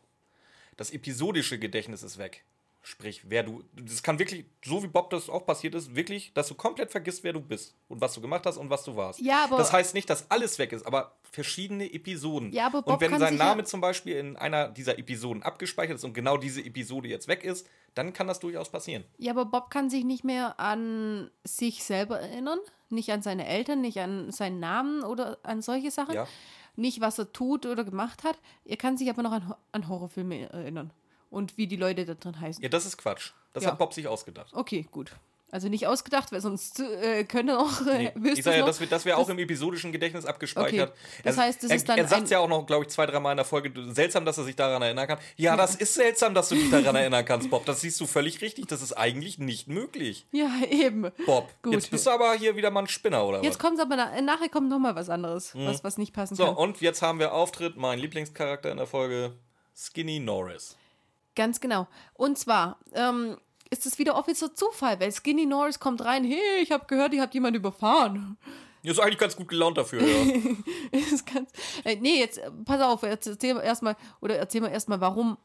Das episodische Gedächtnis ist weg. Sprich, wer du. Das kann wirklich, so wie Bob das auch passiert ist, wirklich, dass du komplett vergisst, wer du bist und was du gemacht hast und was du warst. Ja, aber- Das heißt nicht, dass alles weg ist, aber verschiedene Episoden. Ja, aber Bob und wenn sein sich ja- Name zum Beispiel in einer dieser Episoden abgespeichert ist und genau diese Episode jetzt weg ist, dann kann das durchaus passieren. Ja, aber Bob kann sich nicht mehr an sich selber erinnern. Nicht an seine Eltern, nicht an seinen Namen oder an solche Sachen. Ja. Nicht, was er tut oder gemacht hat. Er kann sich aber noch an, an Horrorfilme erinnern. Und wie die Leute da drin heißen. Ja, das ist Quatsch. Das Ja. hat Bob sich ausgedacht. Okay, gut. Also nicht ausgedacht, weil sonst äh, könnte auch. Äh, Nee. (laughs) Ich sage ja, das wird, das wäre auch im episodischen Gedächtnis abgespeichert. Okay. Das Er- heißt, das er, ist dann Er sagt ein- ja auch noch, glaube ich, zwei, dreimal in der Folge, seltsam, dass er sich daran erinnern kann. Ja, das ist seltsam, dass du dich daran erinnern kannst, Bob. Das siehst du völlig richtig. Das ist eigentlich nicht möglich. ja, eben. Bob, Gut. jetzt bist du aber hier wieder mal ein Spinner, oder Jetzt was? kommt aber na nachher kommt noch mal was anderes, was, was nicht passen Mhm. So, kann. und jetzt haben wir Auftritt, mein Lieblingscharakter in der Folge, Skinny Norris. Ganz genau. Und zwar ähm, ist es wieder offizieller Zufall, weil Skinny Norris kommt rein, hey, ich habe gehört, ihr habt jemanden überfahren. Ist eigentlich ganz gut gelaunt dafür, ja. (laughs) ist ganz, äh, nee, jetzt äh, pass auf, jetzt erzähl mal erstmal, oder erzähl mal erstmal, warum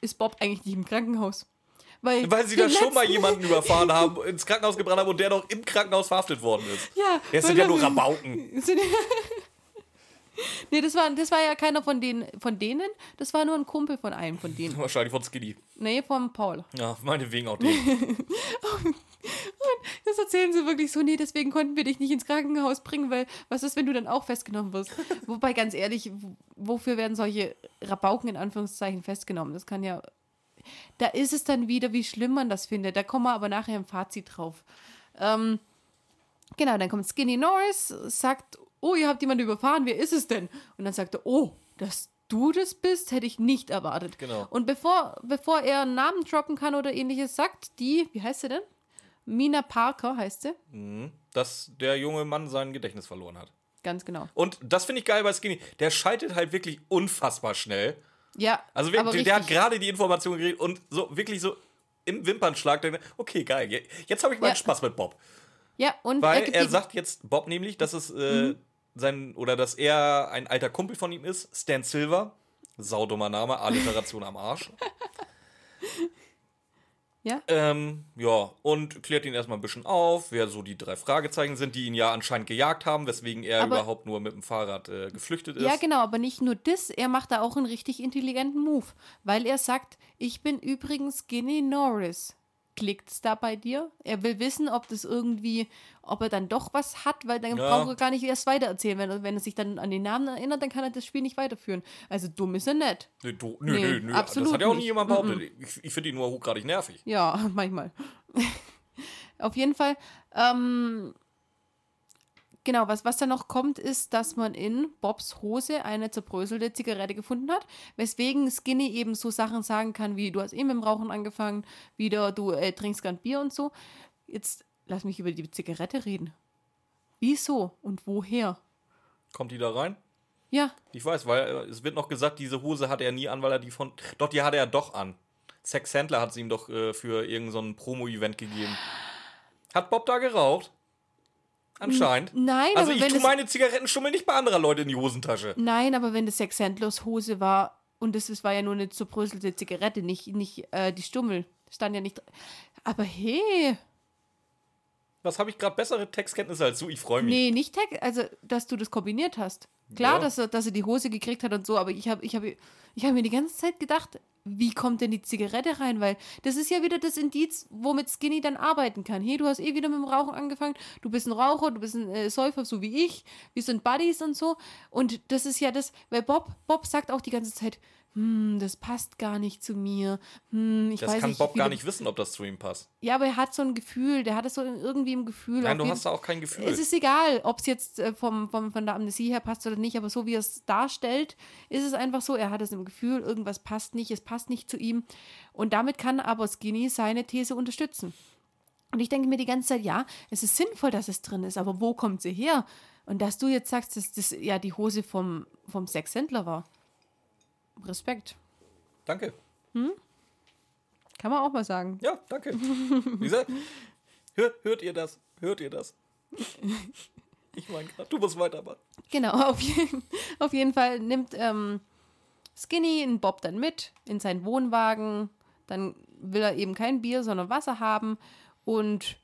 ist Bob eigentlich nicht im Krankenhaus? Weil, Weil sie da schon mal jemanden überfahren (laughs) haben, ins Krankenhaus gebracht haben und der noch im Krankenhaus verhaftet worden ist. Ja, Das sind ja nur Rabauken. (laughs) Sind- (laughs) nee, das war, das war ja keiner von denen, von denen, das war nur ein Kumpel von einem von denen. (laughs) Wahrscheinlich von Skinny. Nee, vom Paul. Ja, meinetwegen auch (laughs) den. Das erzählen sie wirklich so, nee, deswegen konnten wir dich nicht ins Krankenhaus bringen, weil was ist, wenn du dann auch festgenommen wirst? Wobei, ganz ehrlich, wofür werden solche Rabauken in Anführungszeichen festgenommen? Das kann ja. Da ist es dann wieder, wie schlimm man das findet. Da kommen wir aber nachher im Fazit drauf. Ähm, genau, dann kommt Skinny Norris, sagt, oh, ihr habt jemanden überfahren, wer ist es denn? Und dann sagt er, oh, dass du das bist, hätte ich nicht erwartet. Genau. Und bevor, bevor er einen Namen droppen kann oder ähnliches, sagt die, wie heißt sie denn? Mina Parker heißt sie. Dass der junge Mann sein Gedächtnis verloren hat. Ganz genau. Und das finde ich geil bei Skinny. Der schaltet halt wirklich unfassbar schnell. Ja, Also wirklich, der hat richtig. gerade die Information gekriegt und so wirklich so im Wimpernschlag. denkt er, Okay, geil. je- Jetzt habe ich meinen Ja. Spaß mit Bob. Ja, und Weil er die- sagt jetzt Bob nämlich, dass es äh, Mhm. Sein oder dass er ein alter Kumpel von ihm ist, Stan Silver. Saudummer Name, Alliteration am Arsch. (laughs) Ja, Ähm, ja, und klärt ihn erstmal ein bisschen auf, wer so die drei Fragezeichen sind, die ihn ja anscheinend gejagt haben, weswegen er Aber- überhaupt nur mit dem Fahrrad äh, geflüchtet ist. ja, genau, aber nicht nur das, er macht da auch einen richtig intelligenten Move, weil er sagt, ich bin übrigens Skinny Norris. Klickt's da bei dir? Er will wissen, ob das irgendwie, ob er dann doch was hat, weil dann Ja. braucht er gar nicht erst weitererzählen. Wenn er, wenn er sich dann an den Namen erinnert, dann kann er das Spiel nicht weiterführen. Also dumm ist er nicht. Nö, du, nö, Nee, nö, nö. absolut das hat ja auch nie jemand behauptet. Ich, ich finde ihn nur hochgradig nervig. Ja, (laughs) manchmal. (laughs) Auf jeden Fall. Ähm, genau, was, was dann noch kommt, ist, dass man in Bobs Hose eine zerbröselte Zigarette gefunden hat, weswegen Skinny eben so Sachen sagen kann, wie du hast eben mit dem Rauchen angefangen, wieder du äh, trinkst gern Bier und so. Jetzt lass mich über die Zigarette reden. Wieso und woher? Kommt die da rein? Ja, Ich weiß, weil äh, es wird noch gesagt, diese Hose hatte er nie an, weil er die von. Doch, die hatte er doch an. Sex Sandler hat sie ihm doch äh, für irgendein so Promo-Event gegeben. Hat Bob da geraucht? Anscheinend. nein, Also aber ich wenn tue es- meine Zigarettenstummel nicht bei anderer Leute in die Hosentasche. Nein, aber wenn das Sex Sandlers Hose war und das war ja nur eine zerbröselte Zigarette, nicht, nicht äh, die Stummel. Stand ja nicht. Aber hey, Was habe ich gerade bessere Textkenntnisse als du? Ich freue mich. nee, nicht Tag, also dass du das kombiniert hast. Klar, Ja. dass, er, dass er die Hose gekriegt hat und so, aber ich habe ich hab, ich hab mir die ganze Zeit gedacht, wie kommt denn die Zigarette rein? Weil das ist ja wieder das Indiz, womit Skinny dann arbeiten kann. Hey, du hast eh wieder mit dem Rauchen angefangen, du bist ein Raucher, du bist ein äh, Säufer, so wie ich, wir sind Buddies und so. Und das ist ja das, weil Bob, Bob sagt auch die ganze Zeit, hm, das passt gar nicht zu mir. Hm, ich Das weiß kann nicht, Bob gar nicht wissen, ob das zu ihm passt. Ja, aber er hat so ein Gefühl, der hat es so irgendwie im Gefühl. Nein, du jeden- hast da auch kein Gefühl. es ist egal, ob es jetzt äh, vom, vom, von der Amnesie her passt oder nicht, aber so wie er es darstellt, ist es einfach so, er hat es im Gefühl, irgendwas passt nicht, es passt nicht zu ihm. Und damit kann aber Skinny seine These unterstützen. Und ich denke mir die ganze Zeit, ja, es ist sinnvoll, dass es drin ist, aber wo kommt sie her? Und dass du jetzt sagst, dass das ja die Hose vom, vom Sexhändler war. Respekt. danke. Kann man auch mal sagen. Ja, danke. Lisa, hört, hört ihr das? Hört ihr das? Ich meine gerade, du musst weitermachen. Genau, auf jeden, auf jeden Fall nimmt ähm, Skinny einen Bob dann mit in seinen Wohnwagen. Dann will er eben kein Bier, sondern Wasser haben. Und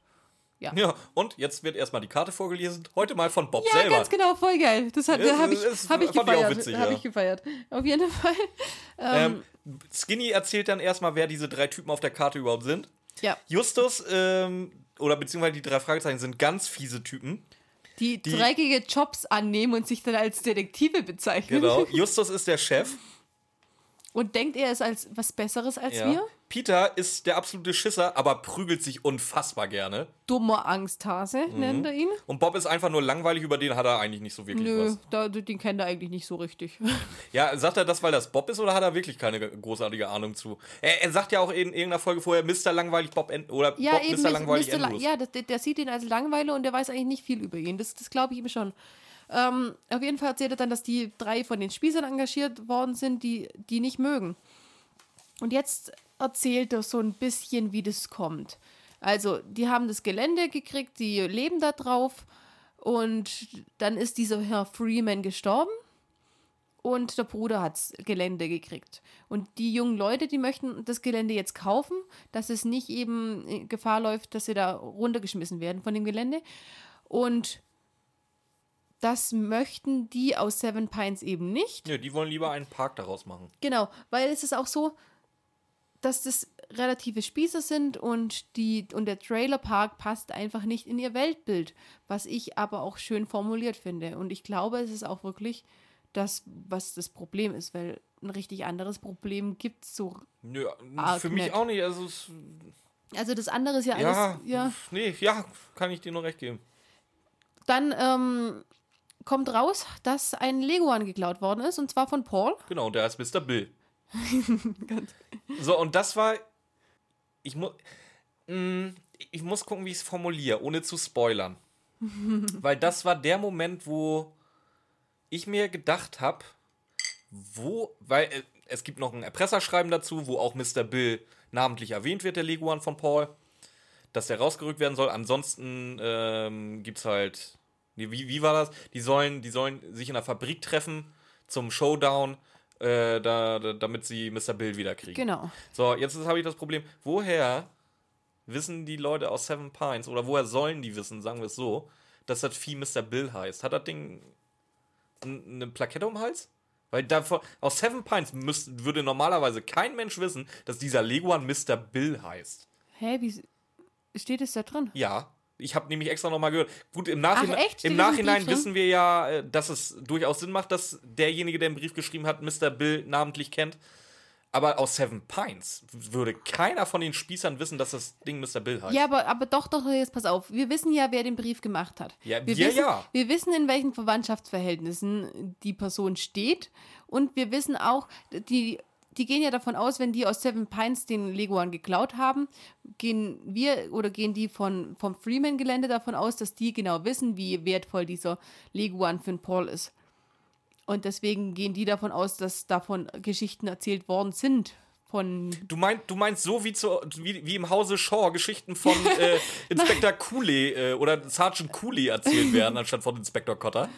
Ja, und jetzt wird erstmal die Karte vorgelesen. Heute mal von Bob ja, selber. ganz genau, voll geil. Das, hat- Das habe ich, hab ich fand ich auch gefeiert. witzig, Habe ja. ich gefeiert. Auf jeden Fall. (laughs) Ähm, Skinny erzählt dann erstmal, wer diese drei Typen auf der Karte überhaupt sind. Ja, Justus, ähm, oder beziehungsweise die drei Fragezeichen sind ganz fiese Typen. die, Die- dreckige Jobs annehmen und sich dann als Detektive bezeichnen. Genau. (laughs) Justus ist der Chef. und denkt, er ist als was Besseres als Ja. wir. Peter ist der absolute Schisser, aber prügelt sich unfassbar gerne. Dummer Angsthase Mhm. nennt er ihn. Und Bob ist einfach nur langweilig, über den hat er eigentlich nicht so wirklich Nö, was. da, den kennt er eigentlich nicht so richtig. (laughs) Ja, sagt er das, weil das Bob ist oder hat er wirklich keine großartige Ahnung zu? Er, er sagt ja auch in irgendeiner Folge vorher, Mr. Langweilig Bob End oder Ja, Bob eben. Mr. Langweilig Mr. Ja, das, der, der sieht ihn als Langweiler und der weiß eigentlich nicht viel über ihn. Das, das glaube ich ihm schon. Ähm, auf jeden Fall erzählt er dann, dass die drei von den Spießern engagiert worden sind, die die nicht mögen. Und jetzt erzählt er so ein bisschen, wie das kommt. Also, die haben das Gelände gekriegt, die leben da drauf und dann ist dieser Herr Freeman gestorben und der Bruder hat das Gelände gekriegt. Und die jungen Leute, die möchten das Gelände jetzt kaufen, dass es nicht eben Gefahr läuft, dass sie da runtergeschmissen werden von dem Gelände. Und das möchten die aus Seven Pines eben nicht. Ja, die wollen lieber einen Park daraus machen. Genau, weil es ist auch so, dass das relative Spießer sind und, die, und der Trailerpark passt einfach nicht in ihr Weltbild, was ich aber auch schön formuliert finde. Und ich glaube, es ist auch wirklich das, was das Problem ist, weil ein richtig anderes Problem gibt es so. Nö, Arg für mich nett. auch nicht. Also, es, Also das andere ist ja alles. ja, ja. nee, ja, kann ich dir nur recht geben. Dann ähm, kommt raus, dass ein Leguan geklaut worden ist, und zwar von Paul. Genau, der ist Mr. Bill. (laughs) so, und das war. Ich muss. Ich muss gucken, wie ich es formuliere, ohne zu spoilern. (laughs) Weil das war der Moment, wo ich mir gedacht habe, wo. Weil äh, es gibt noch ein Erpresserschreiben dazu, wo auch Mr. Bill namentlich erwähnt wird, der Leguan von Paul. Dass der rausgerückt werden soll. Ansonsten ähm, gibt es halt. nee, Wie, wie war das? Die sollen, die sollen sich in der Fabrik treffen zum Showdown, äh, da, da, damit sie Mr. Bill wiederkriegen. Genau. So, jetzt habe ich das Problem. Woher wissen die Leute aus Seven Pines oder woher sollen die wissen, sagen wir es so, dass das Vieh Mr. Bill heißt? Hat das Ding eine Plakette um den Hals? Weil davor, aus Seven Pines müsst, würde normalerweise kein Mensch wissen, dass dieser Leguan Mr. Bill heißt. Hä, wie steht es da drin? Ja. Ich habe nämlich extra nochmal gehört. Gut, im Nachhinein, echt? Steht im Nachhinein drin? wissen wir ja, äh, dass es durchaus Sinn macht, dass derjenige, der den Brief geschrieben hat, Mr. Bill namentlich kennt. Aber aus Seven Pines würde keiner von den Spießern wissen, dass das Ding Mr. Bill heißt. Ja, aber, aber doch, doch, jetzt pass auf. Wir wissen ja, wer den Brief gemacht hat. Ja, wir wir wissen, ja. Wir wissen, in welchen Verwandtschaftsverhältnissen die Person steht. Und wir wissen auch, die, die gehen ja davon aus, wenn die aus Seven Pines den Leguan geklaut haben, gehen wir oder gehen die von, vom Freeman-Gelände davon aus, dass die genau wissen, wie wertvoll dieser Leguan für den Paul ist. Und deswegen gehen die davon aus, dass davon Geschichten erzählt worden sind. Von Du, mein, du meinst so wie, zu, wie, wie im Hause Shaw Geschichten von äh, (laughs) Inspektor Cooley äh, oder Sergeant Cooley erzählt werden, anstatt von Inspektor Cotter.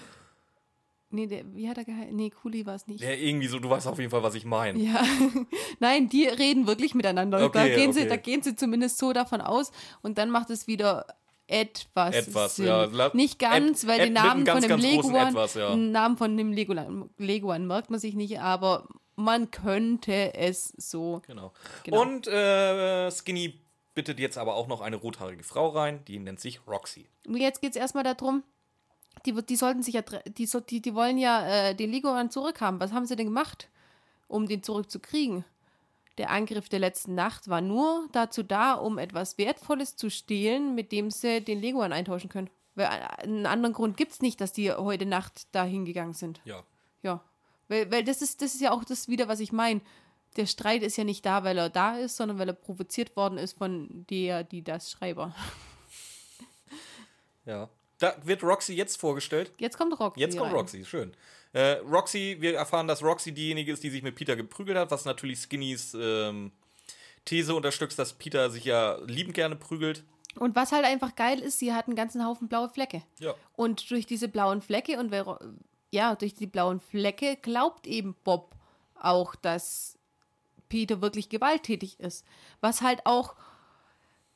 Nee, der, wie hat er geheißen? Nee, Cooley war es nicht. Ja, irgendwie so, du weißt auf jeden Fall, was ich meine. Ja, (laughs) nein, die reden wirklich miteinander. da, Okay, gehen sie, okay. da gehen sie zumindest so davon aus und dann macht es wieder etwas, Etwas, Sinn. ja. Nicht ganz, weil et- den Namen ganz, von dem Leguan, Etwas, ja. Namen von dem Leguan, Leguan merkt man sich nicht, aber man könnte es so. Genau. Genau. Und äh, Skinny bittet jetzt aber auch noch eine rothaarige Frau rein, die nennt sich Roxy. Und jetzt geht es erstmal darum, die, die sollten sich ja, die, die, die wollen ja äh, den Leguan zurückhaben. Was haben sie denn gemacht, um den zurückzukriegen? Der Angriff der letzten Nacht war nur dazu da, um etwas Wertvolles zu stehlen, mit dem sie den Leguan eintauschen können. Weil äh, einen anderen Grund gibt es nicht, dass die heute Nacht dahin gegangen sind. Ja. Ja. Weil, weil das, ist, das ist ja auch das wieder, was ich meine. Der Streit ist ja nicht da, weil er da ist, sondern weil er provoziert worden ist von der, die das Schreiber. Ja. Da wird Roxy jetzt vorgestellt. Jetzt kommt Roxy. Jetzt kommt rein. Roxy, schön. Äh, Roxy, wir erfahren, dass Roxy diejenige ist, die sich mit Peter geprügelt hat, was natürlich Skinnys ähm, These unterstützt, dass Peter sich ja liebend gerne prügelt. Und was halt einfach geil ist, sie hat einen ganzen Haufen blaue Flecke. Ja. Und durch diese blauen Flecke und wer- ja, durch die blauen Flecke glaubt eben Bob auch, dass Peter wirklich gewalttätig ist. Was halt auch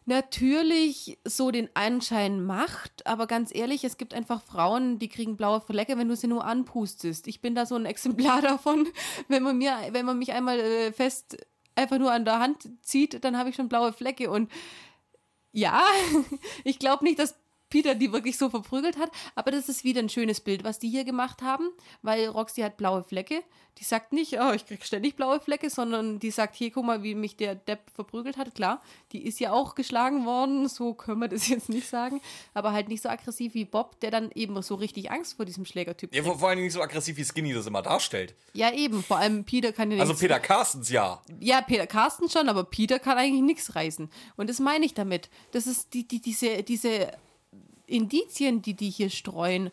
natürlich so den Anschein macht, aber ganz ehrlich, es gibt einfach Frauen, die kriegen blaue Flecke, wenn du sie nur anpustest. Ich bin da so ein Exemplar (laughs) davon. Wenn man mir, wenn man mich einmal äh, fest einfach nur an der Hand zieht, dann habe ich schon blaue Flecke und ja, (laughs) ich glaube nicht, dass Peter die wirklich so verprügelt hat. Aber das ist wieder ein schönes Bild, was die hier gemacht haben, weil Roxy hat blaue Flecke. Die sagt nicht, oh, ich krieg ständig blaue Flecke, sondern die sagt, hier, guck mal, wie mich der Depp verprügelt hat. Klar, die ist ja auch geschlagen worden, so können wir das jetzt nicht sagen. Aber halt nicht so aggressiv wie Bob, der dann eben so richtig Angst vor diesem Schlägertyp Ja, kriegt. vor Dingen nicht so aggressiv, wie Skinny das immer darstellt. Ja, eben. Vor allem Peter kann ja Also nichts- Peter Carstens ja. Ja, Peter Carsten schon, aber Peter kann eigentlich nichts reißen. Und das meine ich damit. Das ist die, die, diese, diese Indizien, die die hier streuen,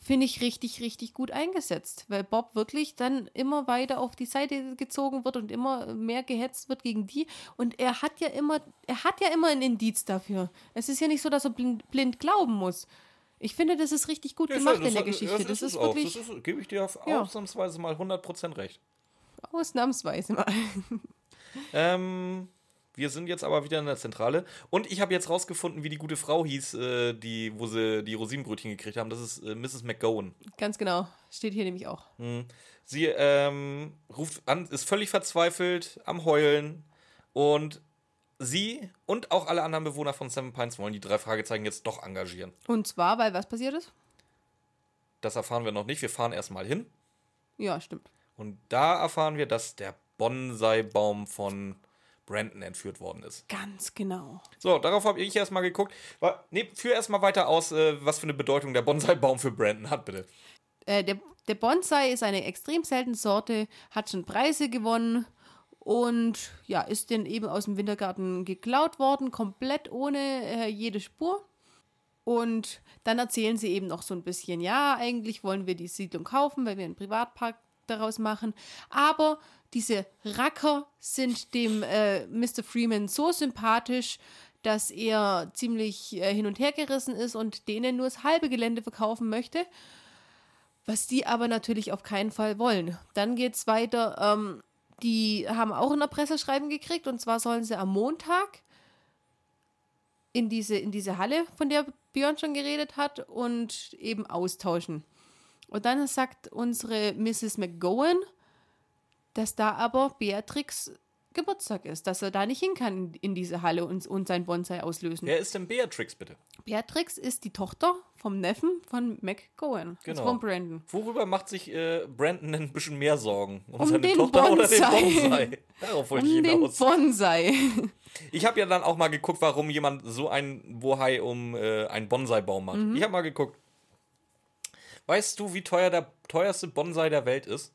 finde ich richtig, richtig gut eingesetzt. Weil Bob wirklich dann immer weiter auf die Seite gezogen wird und immer mehr gehetzt wird gegen die. Und er hat ja immer, er hat ja immer ein Indiz dafür. Es ist ja nicht so, dass er blind, blind glauben muss. Ich finde, das ist richtig gut gemacht in der Geschichte. Das, ist, auch. wirklich Das ist, gebe ich dir auf Ja. ausnahmsweise mal 100% recht. ausnahmsweise mal. Ähm, wir sind jetzt aber wieder in der Zentrale. Und ich habe jetzt rausgefunden, wie die gute Frau hieß, äh, die, wo sie die Rosinenbrötchen gekriegt haben. Das ist äh, Mrs. McGowan. Ganz genau. Steht hier nämlich auch. Sie ähm, ruft an, ist völlig verzweifelt, am Heulen. Und sie und auch alle anderen Bewohner von Seven Pines wollen die drei Fragezeichen jetzt doch engagieren. Und zwar, weil was passiert ist? Das erfahren wir noch nicht. Wir fahren erstmal hin. Ja, stimmt. Und da erfahren wir, dass der Bonsai-Baum von Brandon entführt worden ist. Ganz genau. So, darauf habe ich erstmal geguckt. Nee, führ erstmal weiter aus, äh, was für eine Bedeutung der Bonsai-Baum für Brandon hat, bitte. Äh, der, der Bonsai ist eine extrem seltene Sorte, hat schon Preise gewonnen und ja, ist dann eben aus dem Wintergarten geklaut worden, komplett ohne äh, jede Spur. Und dann erzählen sie eben noch so ein bisschen, ja, eigentlich wollen wir die Siedlung kaufen, weil wir einen Privatpark daraus machen. Aber diese Racker sind dem äh, Mr. Freeman so sympathisch, dass er ziemlich äh, hin und her gerissen ist und denen nur das halbe Gelände verkaufen möchte. Was die aber natürlich auf keinen Fall wollen. Dann geht es weiter. Ähm, die haben auch ein Erpresserschreiben gekriegt und zwar sollen sie am Montag in diese, in diese Halle, von der Björn schon geredet hat, und eben austauschen. Und dann sagt unsere Mrs. McGowan, dass da aber Beatrix Geburtstag ist, dass er da nicht hin kann in diese Halle und, und sein Bonsai auslösen. Wer ist denn Beatrix, bitte? Beatrix ist die Tochter vom Neffen von McGowan, also Genau. von Brandon. Worüber macht sich äh, Brandon ein bisschen mehr Sorgen? Um, Um seine den Tochter oder den Bonsai. Bonsai? Darauf wollte ich Um den hinaus. Bonsai. Ich habe ja dann auch mal geguckt, warum jemand so ein Bohai um äh, einen Bonsai-Baum macht. Mhm. Ich habe mal geguckt. Weißt du, wie teuer der teuerste Bonsai der Welt ist?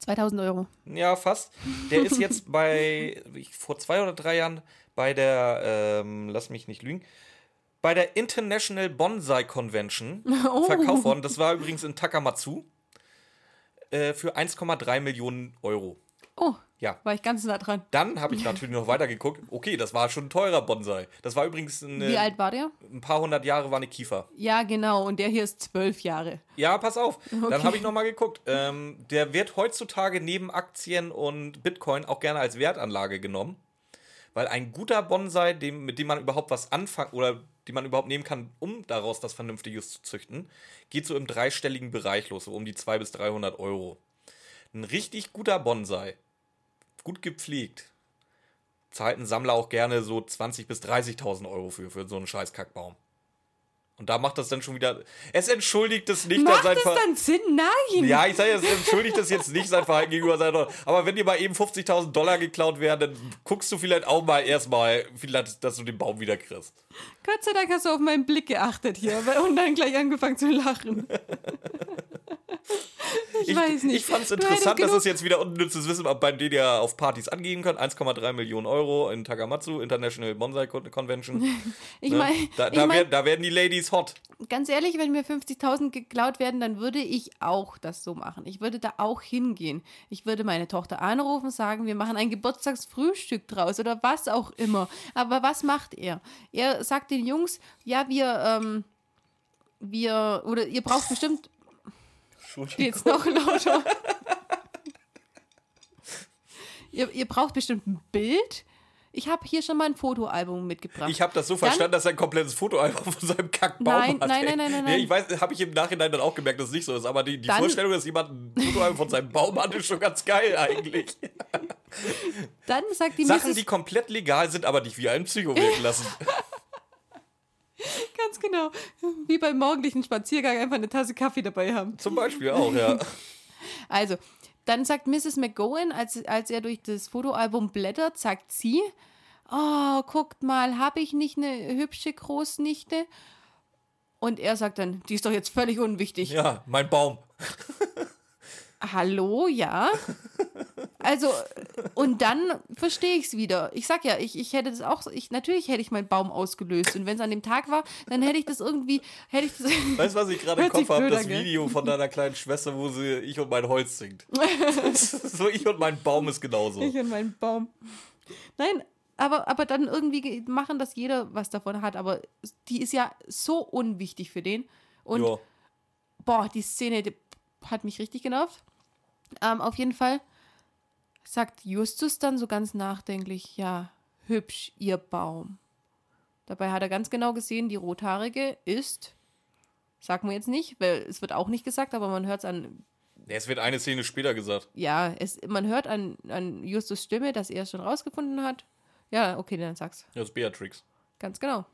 2000 Euro. Ja, fast. Der ist jetzt (laughs) bei, vor zwei oder drei Jahren bei der, ähm, lass mich nicht lügen, bei der International Bonsai Convention (laughs) Oh. verkauft worden. Das war übrigens in Takamatsu äh, für 1,3 Millionen Euro. Oh, Ja. war ich ganz nah dran. Dann habe ich (laughs) natürlich noch weiter geguckt. Okay, das war schon ein teurer Bonsai. Das war übrigens eine, Wie alt war der? ein paar hundert Jahre war eine Kiefer. Ja, genau. Und der hier ist zwölf Jahre. Ja, pass auf. Dann Okay. habe ich noch mal geguckt. Ähm, der wird heutzutage neben Aktien und Bitcoin auch gerne als Wertanlage genommen. Weil ein guter Bonsai, dem, mit dem man überhaupt was anfangen oder die man überhaupt nehmen kann, um daraus was Vernünftiges zu züchten, geht so im dreistelligen Bereich los, so um die 200 bis 300 Euro. Ein richtig guter Bonsai, gut gepflegt, zahlt ein Sammler auch gerne so 20.000 bis 30.000 Euro für, für so einen scheiß Kackbaum. Und da macht das dann schon wieder. Es entschuldigt es nicht, dass Macht sein das Ver dann Sinn? Nein! Ja, ich sage, es entschuldigt das jetzt nicht sein Verhalten gegenüber Tochter. Aber wenn dir mal eben 50.000 Dollar geklaut werden, dann guckst du vielleicht auch mal erstmal, vielleicht, dass du den Baum wieder kriegst. Gott sei Dank hast du auf meinen Blick geachtet hier und dann gleich angefangen zu lachen. (laughs) ich, weiß nicht. Ich fand es interessant, dass es jetzt wieder unnützes Wissen, bei denen ihr auf Partys angeben könnt. 1,3 Millionen Euro in Takamatsu, International Bonsai Con- Convention. (laughs) Ich Ne? meine, da, ich da, mein, werden, da werden die Ladies hot. ganz ehrlich, wenn mir 50.000 geklaut werden, dann würde ich auch das so machen. Ich würde da auch hingehen. Ich würde meine Tochter anrufen, sagen, wir machen ein Geburtstagsfrühstück draus oder was auch immer. Aber was macht er? Er sagt den Jungs, ja, wir, ähm, wir, oder ihr braucht bestimmt, geht's noch lauter? ihr, ihr braucht bestimmt ein Bild. Ich habe hier schon mal ein Fotoalbum mitgebracht. Ich habe das so Dann- verstanden, dass er ein komplettes Fotoalbum von seinem Kackbaum Nein, hat. nein, nein, nein, nein, Nee, ich weiß, habe ich im Nachhinein dann auch gemerkt, dass es nicht so ist. Aber die, die Dann- Vorstellung, dass jemand ein Fotoalbum von seinem Baum hat, ist schon ganz geil eigentlich. Dann sagt die Sachen, Mrs. die komplett legal sind, aber dich wie ein Psycho wirken lassen. (laughs) Ganz genau. Wie beim morgendlichen Spaziergang einfach eine Tasse Kaffee dabei haben. Zum Beispiel auch, ja. (laughs) Also, dann sagt Mrs. McGowan, als, als er durch das Fotoalbum blättert, sagt sie, oh, guckt mal, habe ich nicht eine hübsche Großnichte? Und er sagt dann, die ist doch jetzt völlig unwichtig. Ja, mein Baum. Hallo, ja. Also, und dann verstehe ich es wieder. Ich sag ja, ich, ich hätte das auch, ich, natürlich hätte ich meinen Baum ausgelöst. Und wenn es an dem Tag war, dann hätte ich das irgendwie, hätte ich das. (laughs) Weißt du, was ich gerade im Kopf habe? Das? Video von deiner kleinen Schwester, wo sie Ich und mein Holz singt. (laughs) so, ich und mein Baum ist genauso. Ich und meinen Baum. Nein, aber, aber dann irgendwie ge- machen, dass jeder was davon hat. Aber die ist ja so unwichtig für den. Und Ja. boah, die Szene die hat mich richtig genervt. Ähm, auf jeden Fall sagt Justus dann so ganz nachdenklich, ja, hübsch, ihr Baum. Dabei hat er ganz genau gesehen, die Rothaarige ist, sagen wir jetzt nicht, weil es wird auch nicht gesagt, aber man hört es an, Es wird eine Szene später gesagt. ja, es, man hört an, an Justus Stimme, dass er es schon rausgefunden hat. Ja, okay, dann sag's. Das ist Beatrix. Ganz genau.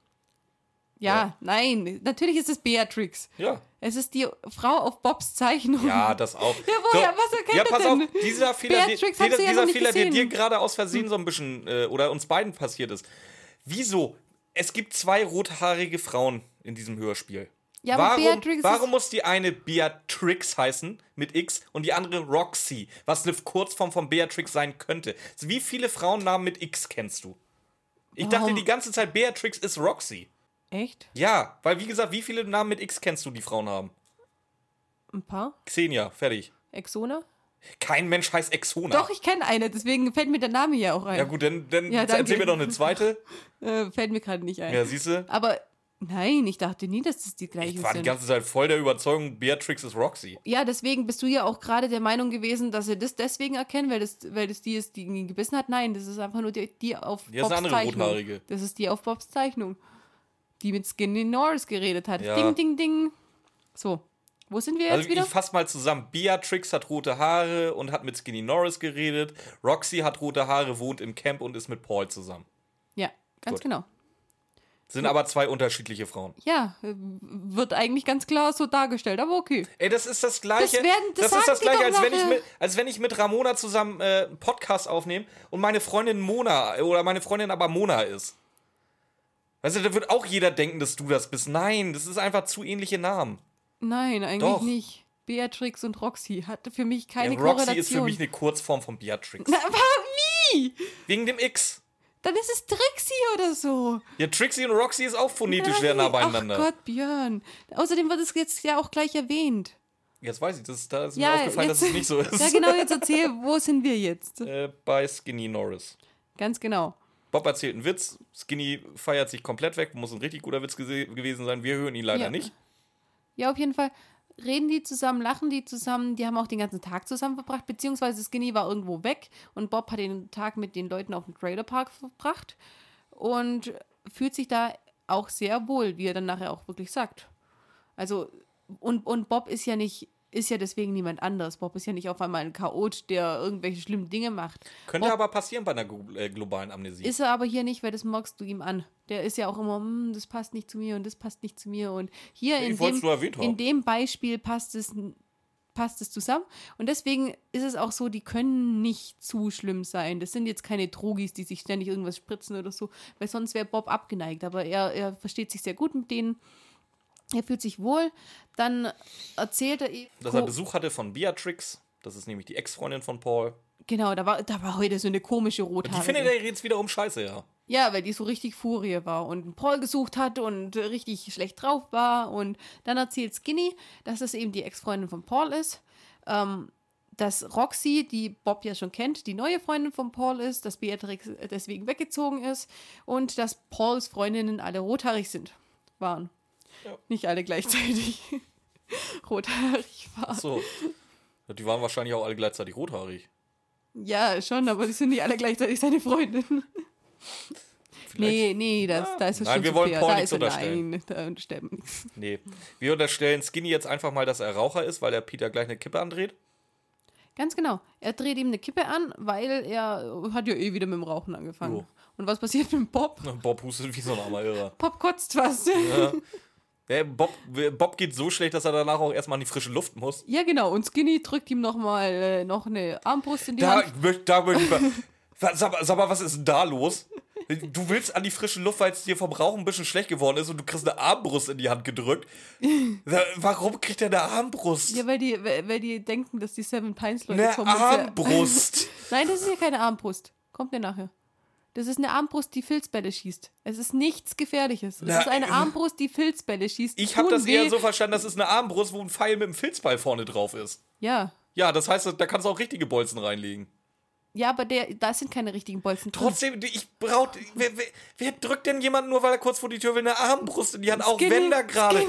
Ja, Ja. nein, natürlich ist es Beatrix. Ja. Es ist die Frau auf Bobs Zeichnung. Ja, das auch. Ja, woher? Was erkennt ja, pass denn? auf, dieser (laughs) Fehler, sie dieser, ja dieser Fehler der dir gerade aus Versehen so ein bisschen, äh, oder uns beiden passiert ist. Wieso? Es gibt zwei rothaarige Frauen in diesem Hörspiel. Ja, aber warum, Beatrix warum muss die eine Beatrix heißen mit X und die andere Roxy, was eine Kurzform von Beatrix sein könnte? Wie viele Frauennamen mit X kennst du? Ich dachte die ganze Zeit, Beatrix ist Roxy. Echt? Ja, weil wie gesagt, wie viele Namen mit X kennst du, die Frauen haben? Ein paar? Xenia, fertig. Exona? Kein Mensch heißt Exona. Doch, ich kenne eine, deswegen fällt mir der Name hier auch ein. Ja gut, dann, dann Ja, erzähl mir doch eine zweite. (laughs) Äh, fällt mir gerade nicht ein. Ja, siehst du? Aber nein, ich dachte nie, dass das die gleichen Ich war die ganze Zeit voll der Überzeugung, Beatrix ist Roxy. Ja, deswegen bist du ja auch gerade der Meinung gewesen, dass sie das deswegen erkennen, weil das, weil das die ist, die ihn gebissen hat. Nein, das ist einfach nur die, die auf Die ist eine andere Zeichnung. Rothaarige. Das ist die auf Bobs Zeichnung. Die mit Skinny Norris geredet hat. Ja. Ding, ding, ding. So. Wo sind wir jetzt Also wieder? ich fass mal zusammen. Beatrix hat rote Haare und hat mit Skinny Norris geredet. Roxy hat rote Haare, wohnt im Camp und ist mit Paul zusammen. Ja, ganz Gut. genau. Sind aber zwei unterschiedliche Frauen. Ja, äh, wird eigentlich ganz klar so dargestellt, aber okay. Ey, das ist das gleiche. Das werden- das ist das sagen die gleiche, als wenn, ich mit, als wenn ich mit Ramona zusammen äh, einen Podcast aufnehme und meine Freundin Mona oder meine Freundin aber Mona ist. Weißt du, da wird auch jeder denken, dass du das bist. Nein, das ist einfach zu ähnliche Namen. Nein, eigentlich Doch. nicht. Beatrix und Roxy hatte für mich keine Ja, Roxy Korrelation. ist für mich eine Kurzform von Beatrix. Na, aber wie? Wegen dem X. Dann ist es Trixie oder so. Ja, Trixie und Roxy ist auch phonetisch sehr nah beieinander. Ach Gott, Björn. Außerdem wird es jetzt ja auch gleich erwähnt. Jetzt weiß ich, das, da ist Ja, mir aufgefallen, jetzt- dass es nicht so ist. Ja, genau, jetzt (laughs) erzähl, wo sind wir jetzt? äh, bei Skinny Norris. Ganz genau. Bob erzählt einen Witz, Skinny feiert sich komplett weg, muss ein richtig guter Witz gewesen sein. Wir hören ihn leider Ja. nicht. Ja, auf jeden Fall reden die zusammen, lachen die zusammen. Die haben auch den ganzen Tag zusammen verbracht, beziehungsweise Skinny war irgendwo weg und Bob hat den Tag mit den Leuten auf dem Trailerpark verbracht und fühlt sich da auch sehr wohl, wie er dann nachher auch wirklich sagt. Also, und, und Bob ist ja nicht, ist ja deswegen niemand anders. Bob ist ja nicht auf einmal ein Chaot, der irgendwelche schlimmen Dinge macht. Könnte Bob aber passieren bei einer äh, globalen Amnesie. ist er aber hier nicht, weil das magst du ihm an. Der ist ja auch immer, "Hm, das passt nicht zu mir und das passt nicht zu mir. Und hier Ich in, dem, in dem Beispiel passt es, passt es zusammen. Und deswegen ist es auch so, die können nicht zu schlimm sein. Das sind jetzt keine Drogis, die sich ständig irgendwas spritzen oder so, weil sonst wäre Bob abgeneigt. Aber er, er versteht sich sehr gut mit denen. Er fühlt sich wohl. Dann erzählt er eben. Dass er Besuch hatte von Beatrix. Das ist nämlich die Ex-Freundin von Paul. Genau, da war, da war heute so eine komische Die Rothaarige. findet er jetzt wiederum scheiße, ja. Ja, weil die so richtig Furie war und Paul gesucht hat und richtig schlecht drauf war. Und dann erzählt Skinny, dass es eben die Ex-Freundin von Paul ist. Ähm, dass Roxy, die Bob ja schon kennt, die neue Freundin von Paul ist, dass Beatrix deswegen weggezogen ist und dass Pauls Freundinnen alle rothaarig sind, waren. Ja. Nicht alle gleichzeitig (laughs) rothaarig waren. So. Die waren wahrscheinlich auch alle gleichzeitig rothaarig. Ja, schon, aber die sind nicht alle gleichzeitig seine Freundin. Nee, nee, das, da ist es Nein, schon wir zu wollen fair. Paul da ist er, unterstellen. Nein, (laughs) da unterstellen wir nichts. Nee. Wir unterstellen Skinny jetzt einfach mal, dass er Raucher ist, weil der Peter gleich eine Kippe andreht. Ganz genau. Er dreht ihm eine Kippe an, weil er hat ja eh wieder mit dem Rauchen angefangen. Jo. Und was passiert mit Bob? (laughs) Bob hustet wie so ein armer Irrer. Bob kotzt fast. Ja. Ja, Bob, Bob geht so schlecht, dass er danach auch erstmal in die frische Luft muss. Ja, genau. Und Skinny drückt ihm nochmal äh, noch eine Armbrust in die Da, Hand. möcht- da möchte ich mal. Sag, mal- sag mal, was ist denn da los? Du willst an die frische Luft, weil es dir vom Rauchen ein bisschen schlecht geworden ist und du kriegst eine Armbrust in die Hand gedrückt. (laughs) Warum kriegt er eine Armbrust? Ja, weil die, weil die denken, dass die Seven Pines Leute eine kommen. sehr- Armbrust. (laughs) Nein, das ist ja keine Armbrust. Kommt mir nachher. Das ist eine Armbrust, die Filzbälle schießt. Es ist nichts Gefährliches. Es Na, ist eine äh, Armbrust, die Filzbälle schießt. Ich habe das eher weh. so verstanden, das ist eine Armbrust, wo ein Pfeil mit einem Filzball vorne drauf ist. Ja. Ja, das heißt, da kannst du auch richtige Bolzen reinlegen. Ja, aber der, da sind keine richtigen Bolzen drin. Trotzdem, ich brauch. Wer, wer, wer drückt denn jemanden nur, weil er kurz vor die Tür will, eine Armbrust in die Hand, auch wenn da gerade.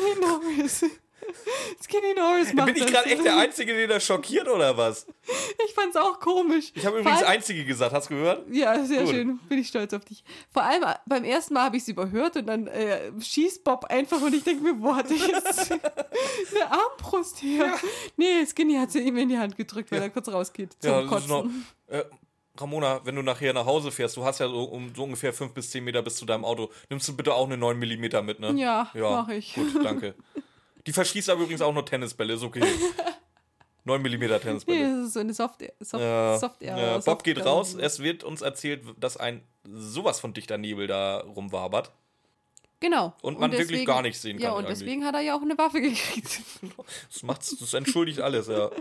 (laughs) Skinny Norris. Macht Bin ich gerade echt der (laughs) Einzige, den das schockiert oder was? Ich fand's auch komisch. Ich habe übrigens allem- Einzige gesagt, hast du gehört? Ja, sehr Gut. schön. Bin ich stolz auf dich. Vor allem äh, beim ersten Mal habe ich es überhört und dann äh, schießt Bob einfach und ich denke mir, wo hatte ich jetzt (laughs) eine Armbrust hier? Nee, Skinny hat sie ihm in die Hand gedrückt, weil er kurz rausgeht zum Ja, Kotzen. noch, äh, Ramona, wenn du nachher nach Hause fährst, du hast ja so, um, so ungefähr 5 bis 10 Meter bis zu deinem Auto, nimmst du bitte auch eine 9 mm mit, ne? Ja, mach ich. Gut, danke. Die verschießt aber übrigens auch nur Tennisbälle, ist okay. (laughs) 9 mm Nee, Tennisbälle. das ist so eine Soft, Soft, Ja, Soft ja, Soft Bob geht raus. Es wird uns erzählt, dass ein sowas von dichter Nebel da rumwabert. Genau. Und man wirklich gar nichts sehen Ja, kann und eigentlich. deswegen hat er ja auch eine Waffe gekriegt. Das macht's, das entschuldigt alles, ja.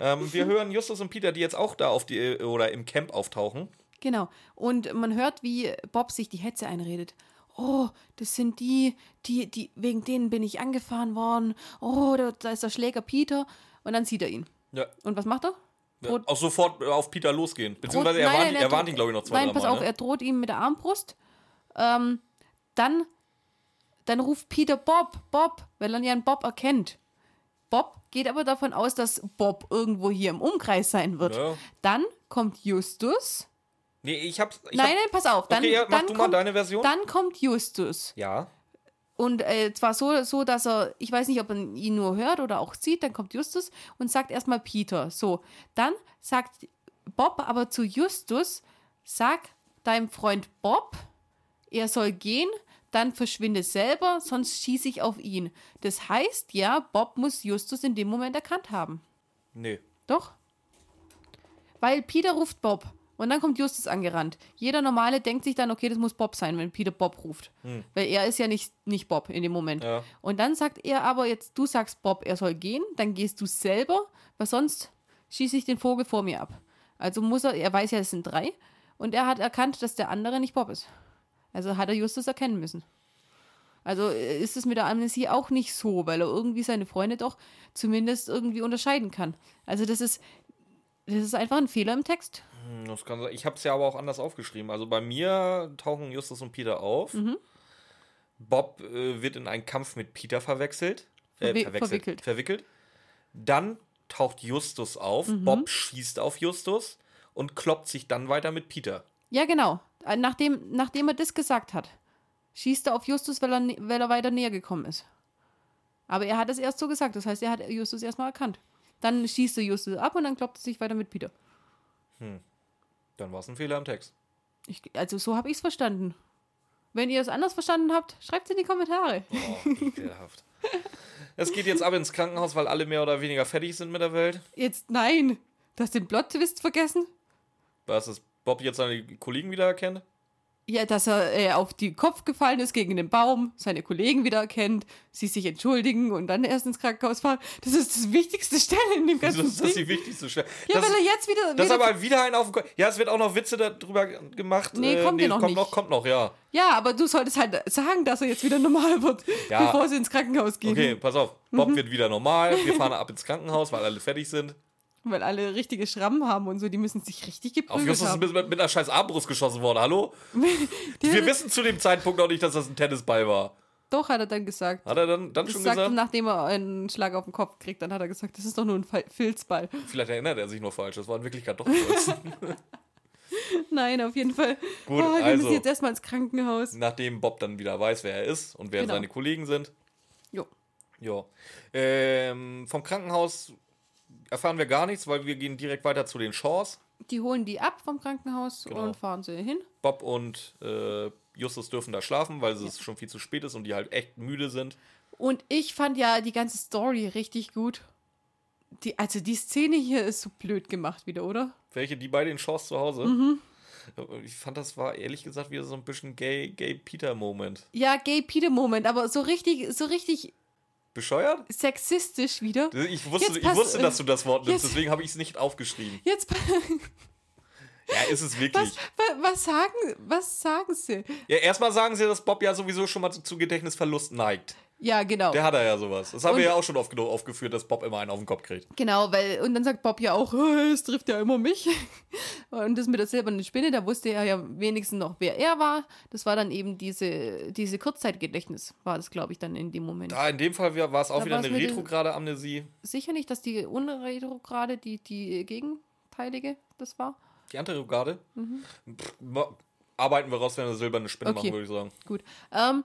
ähm, wir hören Justus und Peter, die jetzt auch da auf die oder im Camp auftauchen. Genau. Und man hört, wie Bob sich die Hetze einredet. Oh, das sind die, die, die, wegen denen bin ich angefahren worden. Oh, da, da ist der Schläger Peter. Und dann sieht er ihn. Ja. Und was macht er? ja. Auch sofort auf Peter losgehen. Beziehungsweise er Nein, warnt, nein, er er warnt ihn, glaube ich, noch zwei, Nein, pass Mal. auf, ne? er droht ihm mit der Armbrust. Ähm, dann, dann ruft Peter Bob, Bob, weil er ja einen Bob erkennt. Bob geht aber davon aus, dass Bob irgendwo hier im Umkreis sein wird. Ja. Dann kommt Justus. Nee, ich hab's. Ich nein, hab, nein, pass auf. Dann, okay, ja, mach dann du kommt, mal deine Version. Dann kommt Justus. ja. Und äh, zwar so, so, dass er, ich weiß nicht, ob man ihn nur hört oder auch sieht, dann kommt Justus und sagt erstmal Peter. So, dann sagt Bob aber zu Justus, sag deinem Freund Bob, er soll gehen, dann verschwinde selber, sonst schieße ich auf ihn. Das heißt ja, Bob muss Justus in dem Moment erkannt haben. Nee. Doch? Weil Peter ruft Bob und dann kommt Justus angerannt. Jeder Normale denkt sich dann, okay, das muss Bob sein, wenn Peter Bob ruft. Weil er ist ja nicht, nicht Bob in dem Moment. Ja. Und dann sagt er aber jetzt, du sagst Bob, er soll gehen, dann gehst du selber, weil sonst schieße ich den Vogel vor mir ab. Also muss er, er weiß ja, es sind drei und er hat erkannt, dass der andere nicht Bob ist. Also hat er Justus erkennen müssen. Also äh, ist es mit der Amnesie auch nicht so, weil er irgendwie seine Freunde doch zumindest irgendwie unterscheiden kann. Also das ist, das ist einfach ein Fehler im Text. Hm, Das kann sein. Ich habe es ja aber auch anders aufgeschrieben. Also bei mir tauchen Justus und Peter auf. Mhm. Bob äh, wird in einen Kampf mit Peter verwechselt. Äh, verwechselt. verwickelt. Verwickelt. Dann taucht Justus auf. Mhm. Bob schießt auf Justus und kloppt sich dann weiter mit Peter. Ja, genau. Äh, Nachdem, nachdem er das gesagt hat, schießt er auf Justus, weil er, weil er weiter näher gekommen ist. Aber er hat es erst so gesagt, das heißt, er hat Justus erstmal erkannt. Dann schießt er Justus ab und dann kloppt er sich weiter mit Peter. Dann war es ein Fehler im Text. Ich, also so habe ich es verstanden. Wenn ihr es anders verstanden habt, schreibt es in die Kommentare. Oh, ekelhaft. es geht jetzt ab ins Krankenhaus, weil alle mehr oder weniger fertig sind mit der Welt. Jetzt nein. Du hast den Plot-Twist vergessen? Was ist Bob jetzt seine Kollegen wieder erkennt? Ja, dass er äh, auf den Kopf gefallen ist gegen den Baum, seine Kollegen wieder erkennt, sie sich entschuldigen und dann erst ins Krankenhaus fahren. Das ist das wichtigste Stelle in dem ganzen ist das Ding. die wichtigste Stelle? Ja, das, weil er jetzt wieder. das ist wieder aber wieder ein auf dem Ko- Ja, es wird auch noch Witze darüber gemacht. Nee, kommt ja noch kommt nicht. noch, kommt noch, ja. ja, aber du solltest halt sagen, dass er jetzt wieder normal wird, Ja. bevor sie ins Krankenhaus gehen. Okay, pass auf. Bob Mhm. wird wieder normal. Wir fahren ab ins Krankenhaus, weil alle fertig sind. Weil alle richtige Schrammen haben und so, die müssen sich richtig Auf geprügelt Justus ist haben. mit, mit einer scheiß Armbrust geschossen worden. Hallo? (laughs) Wir wissen zu dem Zeitpunkt noch nicht, dass das ein Tennisball war. Doch, hat er dann gesagt. Hat er dann, dann Das schon sagt, gesagt? nachdem er einen Schlag auf den Kopf kriegt, dann hat er gesagt, das ist doch nur ein Filzball. Vielleicht erinnert er sich nur falsch. Das war in Wirklichkeit doch (laughs) Holz. (laughs) Nein, auf jeden Fall. Gut, oh, wir also. müssen jetzt erstmal ins Krankenhaus. Nachdem Bob dann wieder weiß, wer er ist und wer Genau. seine Kollegen sind. Jo. Ja. Ähm, vom Krankenhaus. Erfahren wir gar nichts, weil wir gehen direkt weiter zu den Shaws. Die holen die ab vom Krankenhaus Genau. und fahren sie hin. Bob und äh, Justus dürfen da schlafen, weil es schon viel zu spät ist und die halt echt müde sind. Und ich fand ja die ganze Story richtig gut. Die, also die Szene hier ist so blöd gemacht wieder, oder? Welche, die bei den Shaws zu Hause? Mhm. Ich fand, das war ehrlich gesagt wieder so ein bisschen gay, gay Peter-Moment. Ja, Gay Peter Moment, aber so richtig, so richtig Bescheuert? sexistisch wieder. Ich wusste, ich wusste, dass du das Wort nimmst, jetzt- deswegen habe ich es nicht aufgeschrieben. Jetzt Ja, ist es wirklich. was, wa- was sagen, was sagen sie? Ja, erstmal sagen sie, dass Bob ja sowieso schon mal zu, zu Gedächtnisverlust neigt. Ja, genau. Der hat er ja sowas. Das haben Und- wir ja auch schon oft genug aufgeführt, dass Bob immer einen auf den Kopf kriegt. Genau, weil, und dann sagt Bob ja auch, "Äh, (laughs) es trifft ja immer mich. Und das mit der silbernen Spinne, da wusste er ja wenigstens noch, wer er war. Das war dann eben diese, diese Kurzzeitgedächtnis, war das, glaube ich, dann in dem Moment. Da in dem Fall war es auch Da wieder eine retrograde Amnesie. Sicher nicht, dass die unretrograde, die, die gegenteilige das war? Die Anterograde? Pff, ma- Arbeiten wir raus, wenn wir silberne Spinne Mhm. Okay. machen, würde ich sagen. Gut. Ähm,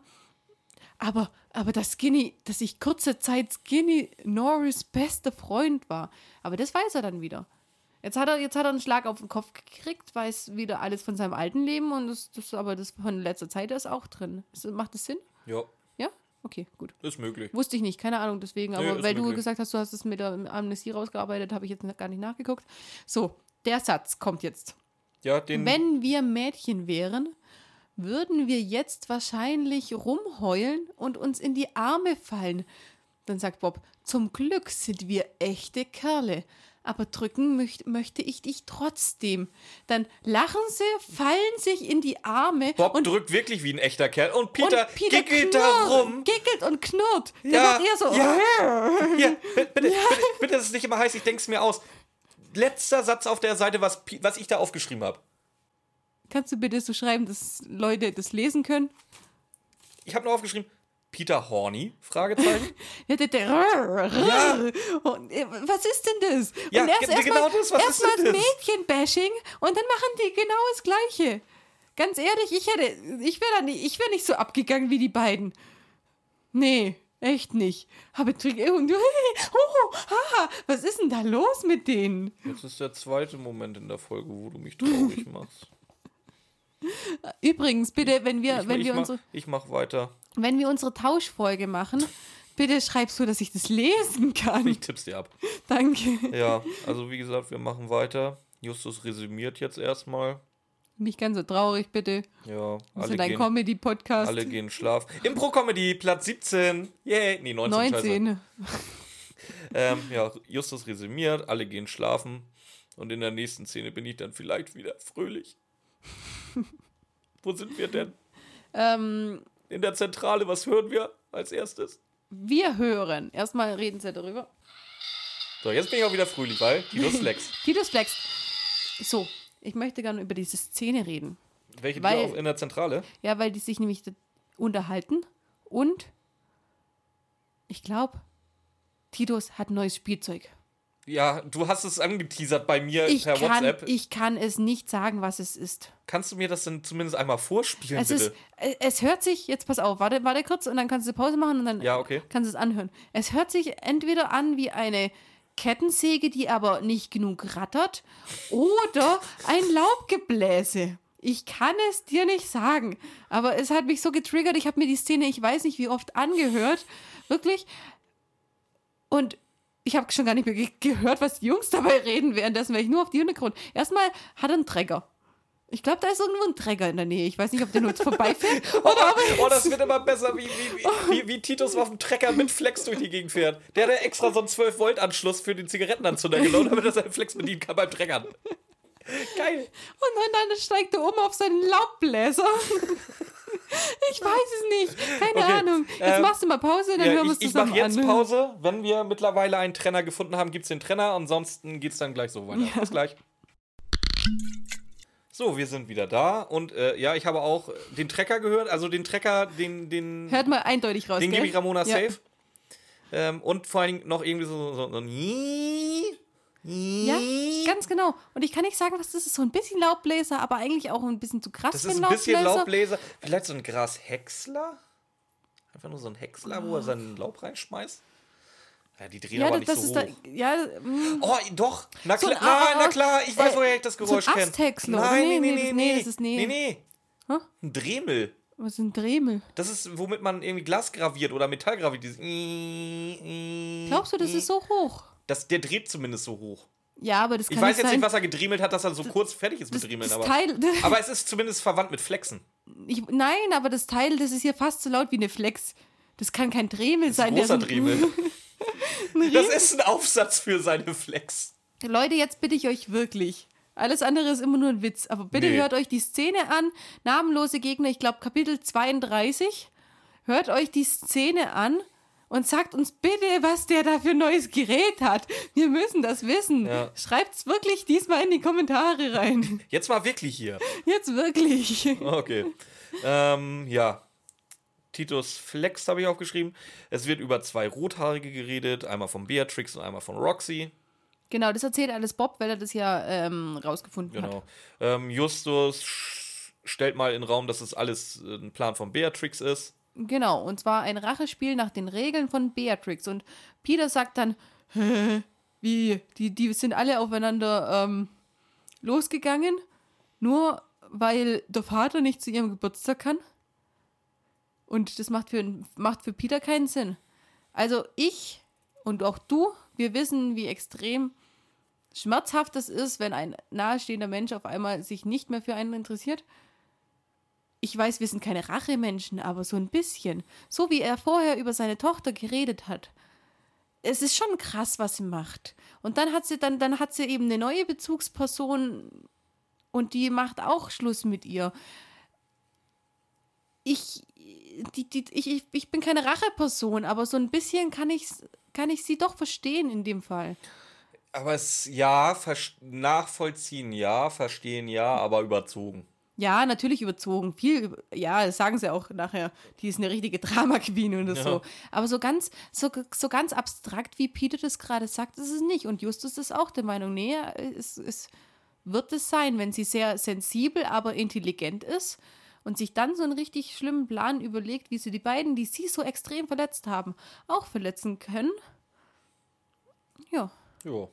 aber, aber dass Skinny, dass ich kurze Zeit Skinny Norris bester Freund war. Aber das weiß er dann wieder. Jetzt hat er, jetzt hat er einen Schlag auf den Kopf gekriegt, weiß wieder alles von seinem alten Leben und das, das aber das von letzter Zeit ist auch drin. Ist, macht das Sinn? Ja, Ja? Okay, gut. ist möglich. Wusste ich nicht, keine Ahnung, deswegen. Nee, Aber ist weil du möglich. gesagt hast, du hast es mit der Amnesie rausgearbeitet, habe ich jetzt gar nicht nachgeguckt. So, der Satz kommt jetzt. Ja, den. Wenn wir Mädchen wären, würden wir jetzt wahrscheinlich rumheulen und uns in die Arme fallen. Dann sagt Bob, zum Glück sind wir echte Kerle. Aber drücken möcht, möchte ich dich trotzdem. Dann lachen sie, fallen sich in die Arme Bob drückt wirklich wie ein echter Kerl. Und Peter, und Peter gickelt da rum. Gickelt und knurrt. Der Ja, macht eher so. ja. (laughs) Hier, bitte, bitte, bitte, bitte, das ist nicht immer heiß, ich denke es mir aus. Letzter Satz auf der Seite, was, was ich da aufgeschrieben habe. Kannst du bitte so schreiben, dass Leute das lesen können? Ich habe nur aufgeschrieben, Peter Horny? Fragezeichen. (laughs) Ja, der, der, ja. Äh, was ist denn das? Ja, und erst, ge- erst genau mal, das, was erst mal das? Mädchen-Bashing und dann machen die genau das Gleiche. Ganz ehrlich, ich hätte, ich wäre nicht, ich wäre nicht so abgegangen wie die beiden. Nee, echt nicht. Habe Trick und (laughs) oh, haha, was ist denn da los mit denen? Jetzt ist der zweite Moment in der Folge, wo du mich traurig (laughs) machst. Übrigens, bitte, wenn wir, Ich, wenn ich, wir mach, unsere, ich mach weiter. wenn wir unsere Tauschfolge machen, (laughs) bitte schreib so, dass ich das lesen kann. Ich tipp's dir ab. Danke. Ja, also wie gesagt, wir machen weiter. Justus resümiert jetzt erstmal. Nicht ganz so traurig, bitte. Ja, Wir alle sind ein gehen, Comedy-Podcast. alle gehen schlafen. Impro-Comedy, Platz 17. Yay. Nee, 19. Scheiße. 19. (laughs) Ähm, ja, Justus resümiert, alle gehen schlafen. Und in der nächsten Szene bin ich dann vielleicht wieder fröhlich. (laughs) Wo sind wir denn? Ähm, In der Zentrale, was hören wir als erstes? wir hören. Erstmal reden sie darüber. So, jetzt bin ich auch wieder fröhlich, weil Titus Flex. (laughs) Titus Flex. So, ich möchte gerne über diese Szene reden. Welche Weil- Tür auf in der Zentrale? Ja, weil die sich nämlich unterhalten und ich glaube, Titus hat neues Spielzeug. Ja, du hast es angeteasert bei mir Ich per kann, WhatsApp. ich kann es nicht sagen, was es ist. Kannst du mir das denn zumindest einmal vorspielen, Es, bitte? ist, äh, es hört sich, jetzt pass auf, warte, warte kurz und dann kannst du Pause machen und dann Ja, okay. kannst du es anhören. Es hört sich entweder an wie eine Kettensäge, die aber nicht genug rattert, oder ein Laubgebläse. Ich kann es dir nicht sagen, aber es hat mich so getriggert. Ich habe mir die Szene, ich weiß nicht wie oft, angehört. Wirklich. Und ich habe schon gar nicht mehr ge gehört, was die Jungs dabei reden währenddessen, weil ich nur auf die Hintergrund. Erstmal hat er einen Träger. Ich glaube, da ist irgendwo ein Träger in der Nähe. Ich weiß nicht, ob der nur jetzt vorbeifährt (laughs) oder ob er Oh, das wird immer besser, wie, wie, wie, (laughs) wie, wie Titus auf dem Trecker mit Flex durch die Gegend fährt. Der hat ja extra so einen 12-Volt-Anschluss für den Zigarettenanzünder genommen, damit er seinen Flex bedienen kann beim Treckern. Geil. Und dann, dann steigt er um auf seinen Laubbläser. (laughs) ich weiß es nicht. Keine Okay, Ahnung. Jetzt ähm, machst du mal Pause, dann Ja, hören wir ich es ich zusammen mache jetzt an. Pause. Wenn wir mittlerweile einen Trenner gefunden haben, gibt es den Trenner. Ansonsten geht es dann gleich so weiter. Bis gleich. So, wir sind wieder da. Und äh, ja, ich habe auch den Trecker gehört. Also den Trecker, den, den, Hört mal eindeutig raus. den gebe ich Ramona Ja. safe. Ähm, und vor allen Dingen noch irgendwie so, so, so ein Ja, ganz genau. Und ich kann nicht sagen, was das ist. So ein bisschen Laubbläser, aber eigentlich auch ein bisschen zu krass Das für ist ein bisschen Laubbläser. Vielleicht so ein Grashäcksler? Einfach nur so ein Häcksler, wo er seinen Laub reinschmeißt? Ja, die drehen Ja, aber das, nicht das so ist hoch. da. Ja, mm, Oh, doch. Na, So klar, nein, A- na klar, ich weiß, äh, woher ich das so Geräusch kenne. Aztexler, oder? Nein, Nee, nee, nee, nee, nee, das ist- nee. Nee, nee. Hä? Ein Dremel. was ist ein Dremel? Das ist, womit man irgendwie Glas graviert oder Metall graviert. Dieses Glaubst du, das ist so hoch? Das, der dreht zumindest so hoch. Ja, aber das kann Ich weiß jetzt sein. nicht, was er gedriemelt hat, dass er so kurz fertig ist mit das, Driemeln. das Aber, Teil, (laughs) aber es ist zumindest verwandt mit Flexen. ich, nein, aber das Teil, das ist hier fast so laut wie eine Flex. Das kann kein Dremel Das sein. (laughs) ein großer Driemel. Das ist ein Aufsatz für seine Flex. Leute, jetzt bitte ich euch wirklich. Alles andere ist immer nur ein Witz. Aber bitte Nee. hört euch die Szene an. Namenlose Gegner, ich glaube Kapitel 32. Hört euch die Szene an und sagt uns bitte, was der da für ein neues Gerät hat. Wir müssen das wissen. Ja. Schreibt's wirklich diesmal in die Kommentare rein. Jetzt mal wirklich hier. Jetzt wirklich. Okay. ähm, ja. Titus Flex habe ich aufgeschrieben. Es wird über zwei Rothaarige geredet, einmal von Beatrix und einmal von Roxy. Genau, das erzählt alles Bob, weil er das ja ähm, rausgefunden hat. Genau. Ähm, Justus stellt mal in den Raum, dass es alles äh, ein Plan von Beatrix ist. Genau, und zwar ein Rachespiel nach den Regeln von Beatrix. Und Peter sagt dann, Hä, wie, die, die sind alle aufeinander ähm, losgegangen, nur weil der Vater nicht zu ihrem Geburtstag kann. Und das macht für, macht für Peter keinen Sinn. Also ich und auch du, wir wissen, wie extrem schmerzhaft es ist, wenn ein nahestehender Mensch auf einmal sich nicht mehr für einen interessiert ich weiß, wir sind keine Rachemenschen, aber so ein bisschen. So wie er vorher über seine Tochter geredet hat. Es ist schon krass, was sie macht. Und dann hat sie, dann, dann hat sie eben eine neue Bezugsperson und die macht auch Schluss mit ihr. Ich, die, die, ich, ich, bin keine Racheperson, aber so ein bisschen kann ich, kann ich sie doch verstehen in dem Fall. Aber es, ja, nachvollziehen, ja, verstehen, ja, aber überzogen. Ja, natürlich überzogen. Viel, ja, das sagen sie auch nachher. Die ist eine richtige Drama-Queen oder Ja. so. Aber so ganz, so, so ganz abstrakt, wie Peter das gerade sagt, ist es nicht. Und Justus ist auch der Meinung, nee, es, es wird es sein, wenn sie sehr sensibel, aber intelligent ist und sich dann so einen richtig schlimmen Plan überlegt, wie sie die beiden, die sie so extrem verletzt haben, auch verletzen können. Ja. Jo.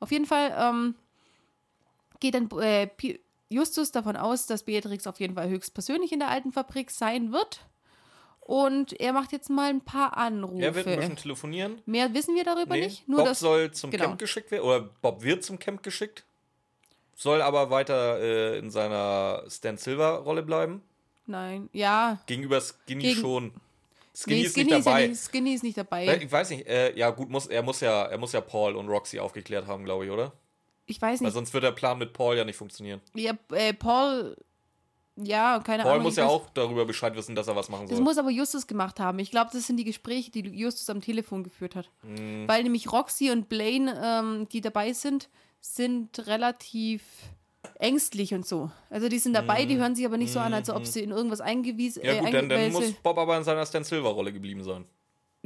Auf jeden Fall ähm, geht dann äh, Justus davon aus, dass Beatrix auf jeden Fall höchstpersönlich in der alten Fabrik sein wird. Und er macht jetzt mal ein paar Anrufe. Er wird ein bisschen telefonieren. Mehr wissen wir darüber Nee, nicht. Nur Bob dass, soll zum genau. Camp geschickt werden, oder Bob wird zum Camp geschickt, soll aber weiter äh, in seiner Stan Silver-Rolle bleiben. Nein, ja. Gegenüber Skinny Gegen- schon. Skinny Nee, ist Skinny nicht ist, ja dabei. nicht, Skinny ist nicht dabei. Äh, Ich weiß nicht, äh, ja gut, muss, er, muss ja, er muss ja Paul und Roxy aufgeklärt haben, glaube ich, oder? Ich weiß Weil nicht. sonst wird der Plan mit Paul ja nicht funktionieren. Ja, äh, Paul. Ja, keine Paul Ahnung. muss ich ja weiß- auch darüber Bescheid wissen, dass er was machen Das soll. muss aber Justus gemacht haben. Ich glaube, das sind die Gespräche, die Justus am Telefon geführt hat. Hm. Weil nämlich Roxy und Blaine, ähm, die dabei sind, sind relativ ängstlich und so. Also die sind dabei, die hören sich aber nicht so an, als ob sie in irgendwas eingewiesen Hm. ja gut, äh, dann, dann muss weil Bob aber in seiner Stan Silver-Rolle geblieben sein.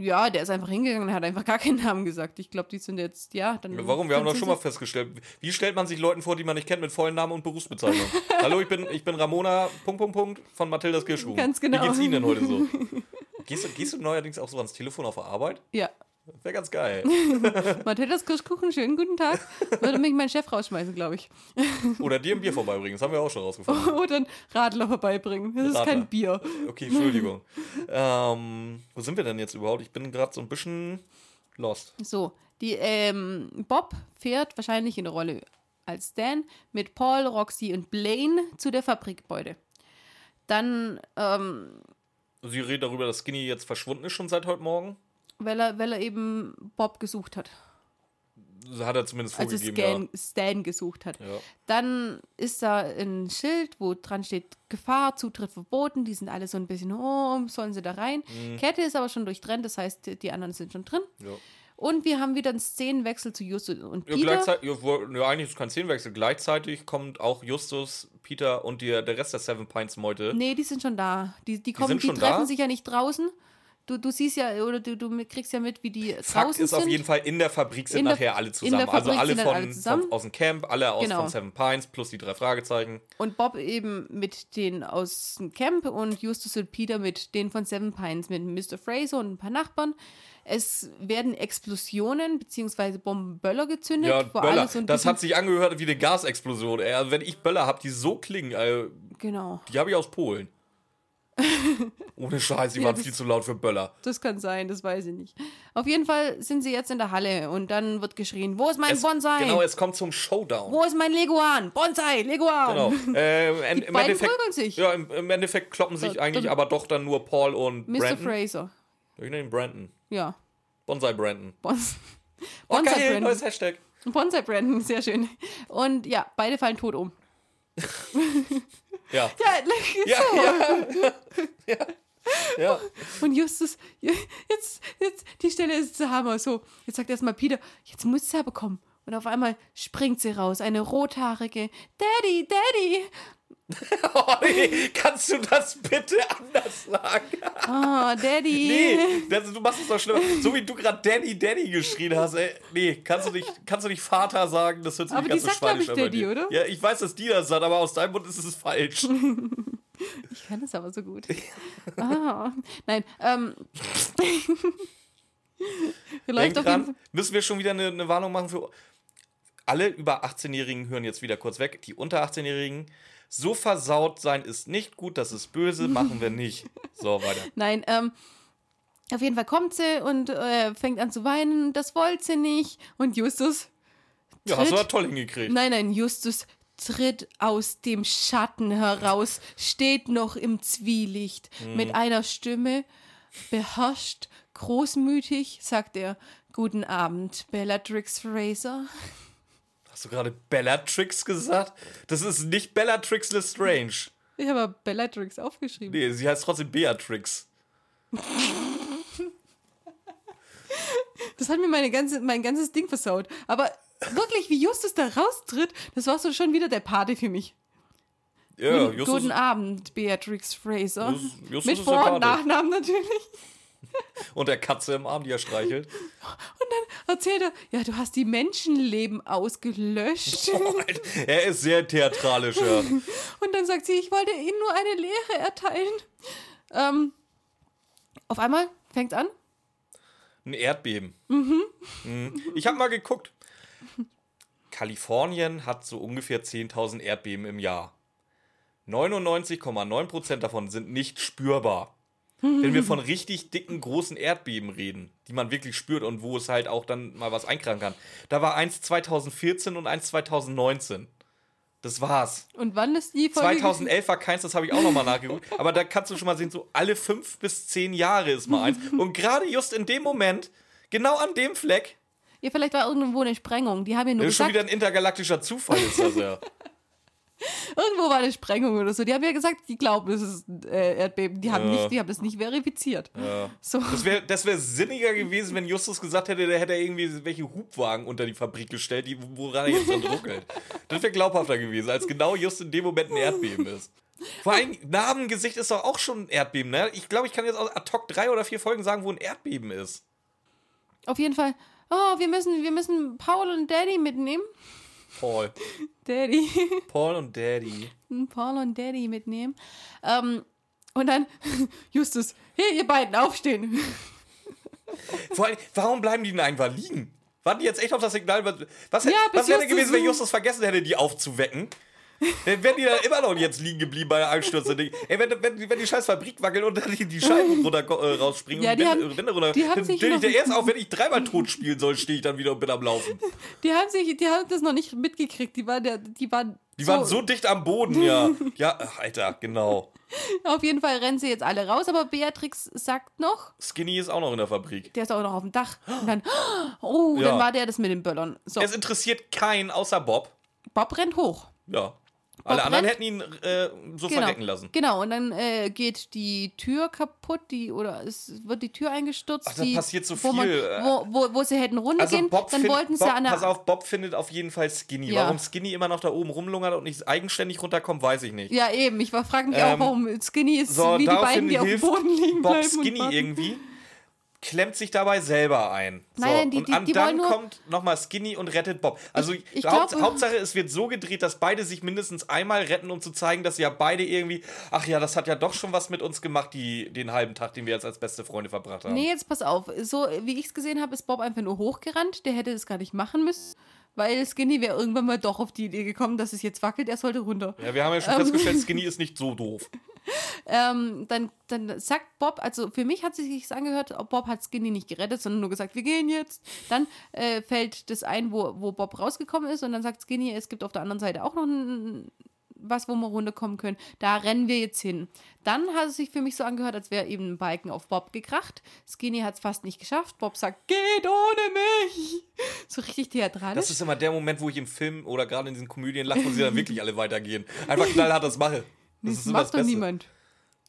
Ja, der ist einfach hingegangen und hat einfach gar keinen Namen gesagt. Ich glaube, die sind jetzt, ja, dann. Warum? Wir haben doch schon mal festgestellt, wie stellt man sich Leuten vor, die man nicht kennt, mit vollen Namen und Berufsbezeichnung? (laughs) Hallo, ich bin, ich bin Ramona, Punkt, Punkt, Punkt, von Mathildas Kirschkuchen. Ganz genau. Wie geht's Ihnen denn heute so? (laughs) Gehst du, gehst du neuerdings auch so ans Telefon auf der Arbeit? Ja. Wäre ganz geil. (laughs) Mathildas Kirschkuchen, schönen guten Tag. Würde mich mein Chef rausschmeißen, glaube ich. (laughs) Oder dir ein Bier vorbeibringen, das haben wir auch schon rausgefunden. (laughs) Oder einen Radler vorbeibringen. Das ist Radler. kein Bier. Okay, Entschuldigung. ähm, wo sind wir denn jetzt überhaupt? Ich bin gerade so ein bisschen lost. So, die, ähm, Bob fährt wahrscheinlich in der Rolle als Dan mit Paul, Roxy und Blaine zu der Fabrikgebäude. Dann, ähm, Sie reden darüber, dass Skinny jetzt verschwunden ist schon seit heute Morgen. Weil er, weil er eben Bob gesucht hat. Das hat er zumindest Also vorgegeben, Stan, Stan gesucht hat. ja. ja. Dann ist da ein Schild, wo dran steht Gefahr, Zutritt verboten. Die sind alle so ein bisschen, oh, sollen sie da rein? Kette ist aber schon durchtrennt, das heißt, die- die anderen sind schon drin. Ja. Und wir haben wieder einen Szenenwechsel zu Justus und Ja, Peter. gleichzeitig, ja, wo- ja, eigentlich ist es kein Szenenwechsel. Gleichzeitig kommt auch Justus, Peter und die, der Rest der Seven Pints Meute. Nee, die sind schon da. Die, die, kommen, die schon treffen da? sich ja nicht draußen. Du, du siehst ja, oder du, du kriegst ja mit, wie die Fakt ist sind. auf jeden Fall, in der Fabrik sind In der- nachher alle zusammen. Also alle von, alle von aus dem Camp, alle aus Genau. von Seven Pines plus die drei Fragezeichen. Und Bob eben mit den aus dem Camp und Justus und Peter mit den von Seven Pines, mit Mr. Fraser und ein paar Nachbarn. Es werden Explosionen bzw. Bombenböller gezündet. Ja, Böller. so das hat sich angehört wie eine Gasexplosion. Also wenn ich Böller habe, die so klingen, äh, Genau, die habe ich aus Polen. Ohne Scheiß, die Ja, waren das- viel zu laut für Böller. das kann sein, das weiß ich nicht. Auf jeden Fall sind sie jetzt in der Halle und dann wird geschrien: Wo ist mein Es, Bonsai? genau, es kommt zum Showdown. Wo ist mein Leguan? Bonsai, Leguan! Genau. (laughs) Äh, im, im, beiden Endeffekt, sich. ja, im, im Endeffekt kloppen sich Da- eigentlich da- aber doch dann nur Paul und Mr. Brandon. Fraser. Ich nenne ihn Brandon. Ja. Bonsai Brandon. Bons Bonsai geil, Brandon. neues Hashtag. Bonsai Brandon, sehr schön. Und ja, beide fallen tot um. (laughs) Ja. Ja, Ja, so. ja. (laughs) ja. ja. Und Justus, jetzt, jetzt, die Stelle ist der Hammer. So, jetzt sagt erstmal Peter, jetzt muss sie aber kommen. Und auf einmal springt sie raus, eine rothaarige Daddy, Daddy. (laughs) Oh, nee, kannst du das bitte anders sagen? Oh, Daddy. (laughs) Nee, das, du machst es doch schlimmer. So wie du gerade Daddy, Daddy geschrien hast, ey. Nee, kannst du nicht, kannst du nicht Vater sagen? Das hört sich Aber nicht die ganz so sagt, glaub ich, schweinisch an bei Daddy, dir. oder? Ja, ich weiß, dass die das sagt, aber aus deinem Mund ist es falsch. (laughs) Ich kann das aber so gut. Ah, nein, ähm. Läuft Denk dran, müssen wir schon wieder eine, eine Warnung machen für alle über 18-Jährigen hören jetzt wieder kurz weg. Die unter 18-Jährigen, so versaut sein ist nicht gut, das ist böse, machen wir nicht. (laughs) So, weiter. Nein, ähm, auf jeden Fall kommt sie und äh, fängt an zu weinen. Das wollte sie nicht. Und Justus. Ja, hast du tritt- ja toll hingekriegt. Nein, nein, Justus tritt aus dem Schatten heraus, steht noch im Zwielicht. Mhm. Mit einer Stimme, beherrscht, großmütig, sagt er: Guten Abend, Bellatrix Fraser. Hast du gerade Bellatrix gesagt? Das ist nicht Bellatrix Lestrange. Ich habe aber Bellatrix aufgeschrieben. Nee, sie heißt trotzdem Beatrix. Das hat mir meine ganze, mein ganzes Ding versaut. Aber wirklich, wie Justus da raustritt, das war so schon wieder der Pate für mich. Ja, Guten, Justus, guten Abend, Beatrix Fraser. Justus- Justus Mit Vor- und. Nachnamen natürlich. Und der Katze im Arm, die er streichelt. Erzählt er, ja, du hast die Menschenleben ausgelöscht. Alter, er ist sehr theatralisch, ja. Und dann sagt sie, ich wollte Ihnen nur eine Lehre erteilen. Ähm, auf einmal fängt an. Ein Erdbeben. Mhm. Ich habe mal geguckt. Kalifornien hat so ungefähr 10.000 Erdbeben im Jahr. 99,9% davon sind nicht spürbar. Wenn wir von richtig dicken, großen Erdbeben reden, die man wirklich spürt und wo es halt auch dann mal was einkragen kann. Da war eins 2014 und eins 2019. Das war's. Und wann ist die Folge? 2011 war keins, das habe ich auch nochmal nachgeguckt. (laughs) Aber da kannst du schon mal sehen, so alle fünf bis zehn Jahre ist mal eins. Und gerade just in dem Moment, genau an dem Fleck, Ja, vielleicht war irgendwo eine Sprengung. Die haben ja nur das ist schon gesagt, wieder ein intergalaktischer Zufall, ist das ja. (laughs) irgendwo war eine Sprengung oder so. Die haben ja gesagt, die glauben, es ist ein äh, Erdbeben. Die haben, Ja. nicht, die haben das nicht verifiziert. ja. So. Das wäre das wär sinniger gewesen, wenn Justus gesagt hätte, der hätte irgendwie welche Hubwagen unter die Fabrik gestellt, die, woran er jetzt dann ruckelt. Das wäre glaubhafter gewesen, als genau just in dem Moment ein Erdbeben ist. Vor allem, Narbengesicht ist doch auch schon ein Erdbeben, ne? Ich glaube, ich kann jetzt aus ad hoc drei oder vier Folgen sagen, wo ein Erdbeben ist. Auf jeden Fall, oh, wir müssen, wir müssen Paul und Daddy mitnehmen. Paul. Daddy. Paul und Daddy. Paul und Daddy mitnehmen. Ähm, und dann (laughs) Justus, hey, ihr beiden aufstehen. Vor allem, warum bleiben die denn einfach liegen? Warten die jetzt echt auf das Signal? Was, Ja, was wäre denn gewesen, wenn Justus vergessen hätte, die aufzuwecken? Dann wären die dann immer noch jetzt liegen geblieben bei der Einstürze. Ey, wenn, wenn, wenn die scheiß Fabrik wackelt und dann die, Scheiben (laughs) runter, äh, rausspringen Ja, und die die haben- Wände, Wände runter, die haben dann sich ich der erst auf, wenn ich dreimal tot spielen soll, stehe ich dann wieder und bin am Laufen. (laughs) Die haben sich, die haben das noch nicht mitgekriegt. Die waren, der, die waren, Die waren so dicht am Boden, ja. (laughs) Ja, Alter, genau. Auf jeden Fall rennen sie jetzt alle raus, aber Beatrix sagt noch, Skinny ist auch noch in der Fabrik. der ist auch noch auf dem Dach. (gasps) Und dann, (gasps) oh, Ja. dann war der das mit den Böllern. So, Es interessiert keinen außer Bob. Bob rennt hoch. Ja. Alle anderen hätten ihn äh, so verrecken lassen. Genau, und dann äh, geht die Tür kaputt, die, oder es wird die Tür eingestürzt. Ach, da die, passiert so wo Man, viel, äh. wo, wo, wo sie hätten Also runtergehen, Bob dann find- wollten sie Bob, an der Pass auf, Bob findet auf jeden Fall Skinny. Ja. Warum Skinny immer noch da oben rumlungert und nicht eigenständig runterkommt, weiß ich nicht. Ja, eben. Ich frage mich Ähm, auch, warum Skinny ist So, wie die beiden, die auf dem Boden liegen Bob bleiben. und Skinny irgendwie. Klemmt sich dabei selber ein. So. Nein, die- und die- die dann wollen nur- kommt nochmal Skinny und rettet Bob. Also Ich- ich Haupt, glaube- Hauptsache, es wird so gedreht, dass beide sich mindestens einmal retten, um zu zeigen, dass sie ja beide irgendwie, ach ja, das hat ja doch schon was mit uns gemacht, die, den halben Tag, den wir jetzt als beste Freunde verbracht haben. Nee, jetzt pass auf. So wie ich es gesehen habe, ist Bob einfach nur hochgerannt. Der hätte es gar nicht machen müssen, weil Skinny wäre irgendwann mal doch auf die Idee gekommen, dass es jetzt wackelt. Er sollte runter. Ja, wir haben ja schon Ähm. festgestellt, Skinny ist nicht so doof. (laughs) Ähm, dann, dann sagt Bob, also für mich hat sich angehört, Bob hat Skinny nicht gerettet, sondern nur gesagt, wir gehen jetzt. Dann äh, fällt das ein, wo, wo Bob rausgekommen ist und dann sagt Skinny, es gibt auf der anderen Seite auch noch ein, was, wo wir runterkommen können. Da rennen wir jetzt hin. Dann hat es sich für mich so angehört, als wäre eben ein Balken auf Bob gekracht. Skinny hat es fast nicht geschafft. Bob sagt, geht ohne mich. (laughs) So richtig theatralisch. Das ist immer der Moment, wo ich im Film oder gerade in diesen Komödien lache, wo sie dann wirklich alle weitergehen. Einfach knallhart das mache. Das das immer macht das doch niemand.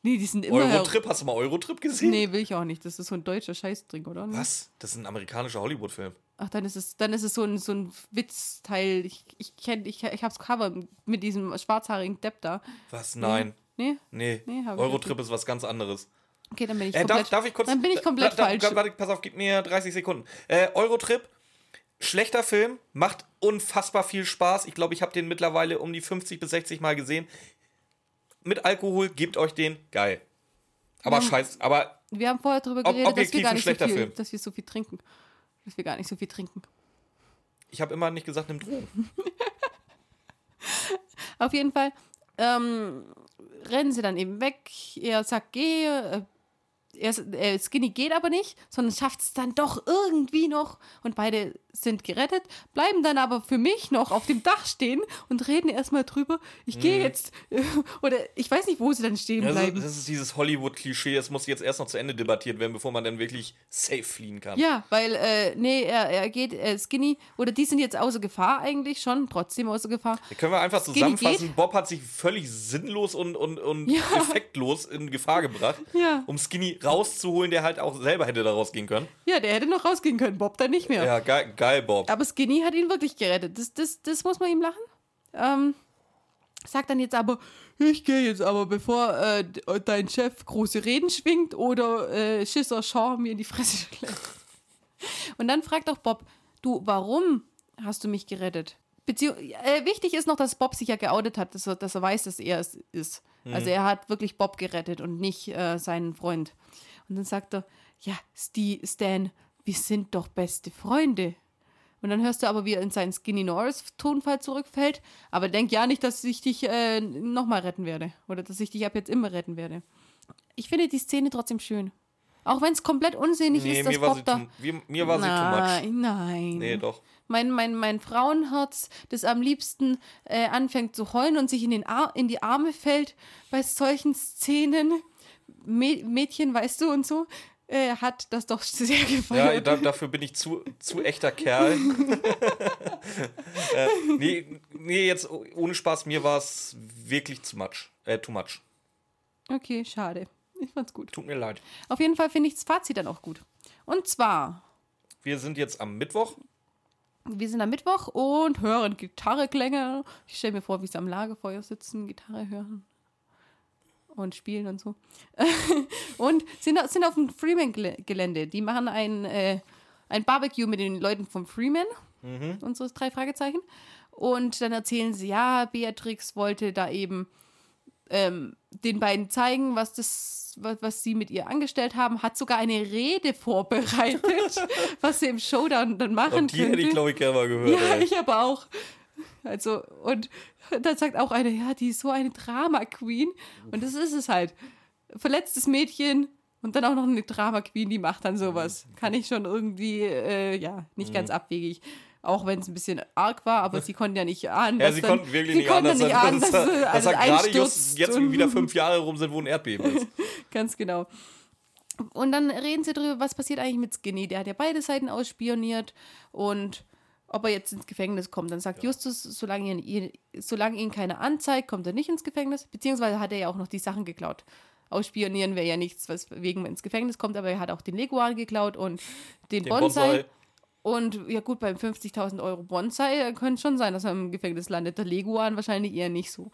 Nee, die sind immer. Eurotrip, hast du mal Eurotrip gesehen? Nee, will ich auch nicht. Das ist so ein deutscher Scheißdrink, oder? Was? Das ist ein amerikanischer Hollywood-Film. Ach, dann ist es, dann ist es so ein, so ein Witzteil. Ich, ich kenne, ich, ich hab's Cover mit diesem schwarzhaarigen Depp da. Was? Nein. Nee? Nee. Nee, ich Eurotrip ist was ganz anderes. Okay, dann bin ich Äh, komplett. darf, darf ich kurz. dann bin ich komplett da, da, falsch. da, warte, pass auf, gib mir 30 Sekunden. Äh, Eurotrip, schlechter Film, macht unfassbar viel Spaß. Ich glaube, ich habe den mittlerweile um die 50 bis 60 Mal gesehen. Mit Alkohol, gebt euch den, geil. Aber Ja. scheiß, aber wir haben vorher darüber Ob- geredet, dass wir gar nicht so viel, Film. dass wir so viel trinken. Dass wir gar nicht so viel trinken. ich habe immer nicht gesagt, nimm Drogen. (laughs) Auf jeden Fall ähm, rennen sie dann eben weg. Er sagt, geh. Äh, er, äh, Skinny geht aber nicht, sondern schafft es dann doch irgendwie noch. Und beide sind gerettet, bleiben dann aber für mich noch auf dem Dach stehen und reden erstmal drüber. Ich gehe jetzt. Äh, oder ich weiß nicht, wo sie dann stehen Das ist, bleiben. das ist dieses Hollywood-Klischee, es muss jetzt erst noch zu Ende debattiert werden, bevor man dann wirklich safe fliehen kann. Ja, weil, äh, nee, er, er geht, äh, Skinny, oder die sind jetzt außer Gefahr eigentlich schon, trotzdem außer Gefahr. Da können wir einfach Skinny zusammenfassen, geht. Bob hat sich völlig sinnlos und, und, und Ja. effektlos in Gefahr gebracht, Ja. um Skinny rauszuholen, der halt auch selber hätte da rausgehen können. Ja, der hätte noch rausgehen können, Bob dann nicht mehr. Ja, geil, geil Bob. Aber Skinny hat ihn wirklich gerettet. Das, das, das muss man ihm lachen. Ähm, sagt dann jetzt aber, ich gehe jetzt aber, bevor äh, dein Chef große Reden schwingt oder äh, Schisser Shaw mir in die Fresse schlägt. Und dann fragt auch Bob, du, warum hast du mich gerettet? Beziehung äh, wichtig ist noch, dass Bob sich ja geoutet hat, dass er, dass er weiß, dass er es ist. Also er hat wirklich Bob gerettet und nicht äh, seinen Freund. Und dann sagt er, ja, Stan, wir sind doch beste Freunde. Und dann hörst du aber, wie er in seinen Skinny Norris-Tonfall zurückfällt. Aber denk ja nicht, dass ich dich äh, nochmal retten werde. Oder dass ich dich ab jetzt immer retten werde. Ich finde die Szene trotzdem schön. Auch wenn es komplett unsinnig Nee, ist, war, Bob da. mir, mir war sie too nein, nein. much. Nee, doch. Mein, mein, mein Frauenherz, das am liebsten äh, anfängt zu heulen und sich in, den Ar in die Arme fällt bei solchen Szenen. Mä Mädchen, weißt du, und so, äh, hat das doch (laughs) sehr Ja, gefallen. da, dafür bin ich zu, zu echter Kerl. (laughs) äh, nee, nee, jetzt ohne Spaß, mir war es wirklich zu much. Äh, too much. okay, schade. Ich fand's gut. Tut mir leid. Auf jeden Fall finde ich das Fazit dann auch gut. Und zwar, Wir sind jetzt am Mittwoch. wir sind am Mittwoch und hören Gitarreklänge. Ich stelle mir vor, wie sie am Lagerfeuer sitzen, Gitarre hören und spielen und so. (laughs) und sind, sind auf dem Freeman-Gelände. Die machen ein, äh, ein Barbecue mit den Leuten vom Freeman, unseres drei Fragezeichen. Und dann erzählen sie, ja, Beatrix wollte da eben ähm, den beiden zeigen, was das, was, was sie mit ihr angestellt haben, hat sogar eine Rede vorbereitet, (laughs) was sie im Showdown dann machen Und die könnte. hätte ich, glaube ich, gerne mal gehört. ja, ey. ich aber auch. Also, und dann sagt auch eine, ja, die ist so eine Drama-Queen. Und das ist es halt. Verletztes Mädchen und dann auch noch eine Drama-Queen, die macht dann sowas. Kann ich schon irgendwie, äh, ja, nicht Mhm. ganz abwegig. Auch wenn es ein bisschen arg war, aber sie konnten ja nicht ahnen, Ja, dass sie dann, konnten wirklich sie nicht ahnen, konnten dass, nicht ahnen, dass, dass, dass alles er gerade just, jetzt wieder fünf Jahre rum sind, wo ein Erdbeben ist. (laughs) Ganz genau. Und dann reden sie darüber, was passiert eigentlich mit Skinny. Der hat ja beide Seiten ausspioniert und ob er jetzt ins Gefängnis kommt. Dann sagt Justus, solange ihn, solange ihn keiner anzeigt, kommt er nicht ins Gefängnis. Beziehungsweise hat er ja auch noch die Sachen geklaut. Ausspionieren wäre ja nichts, was wegen ins Gefängnis kommt, aber er hat auch den Leguan geklaut und den, Den Bonsai. Bonsai. Und ja gut, beim 50.000 Euro Bonsai äh, könnte schon sein, dass er im Gefängnis landet. Der Leguan wahrscheinlich eher nicht so.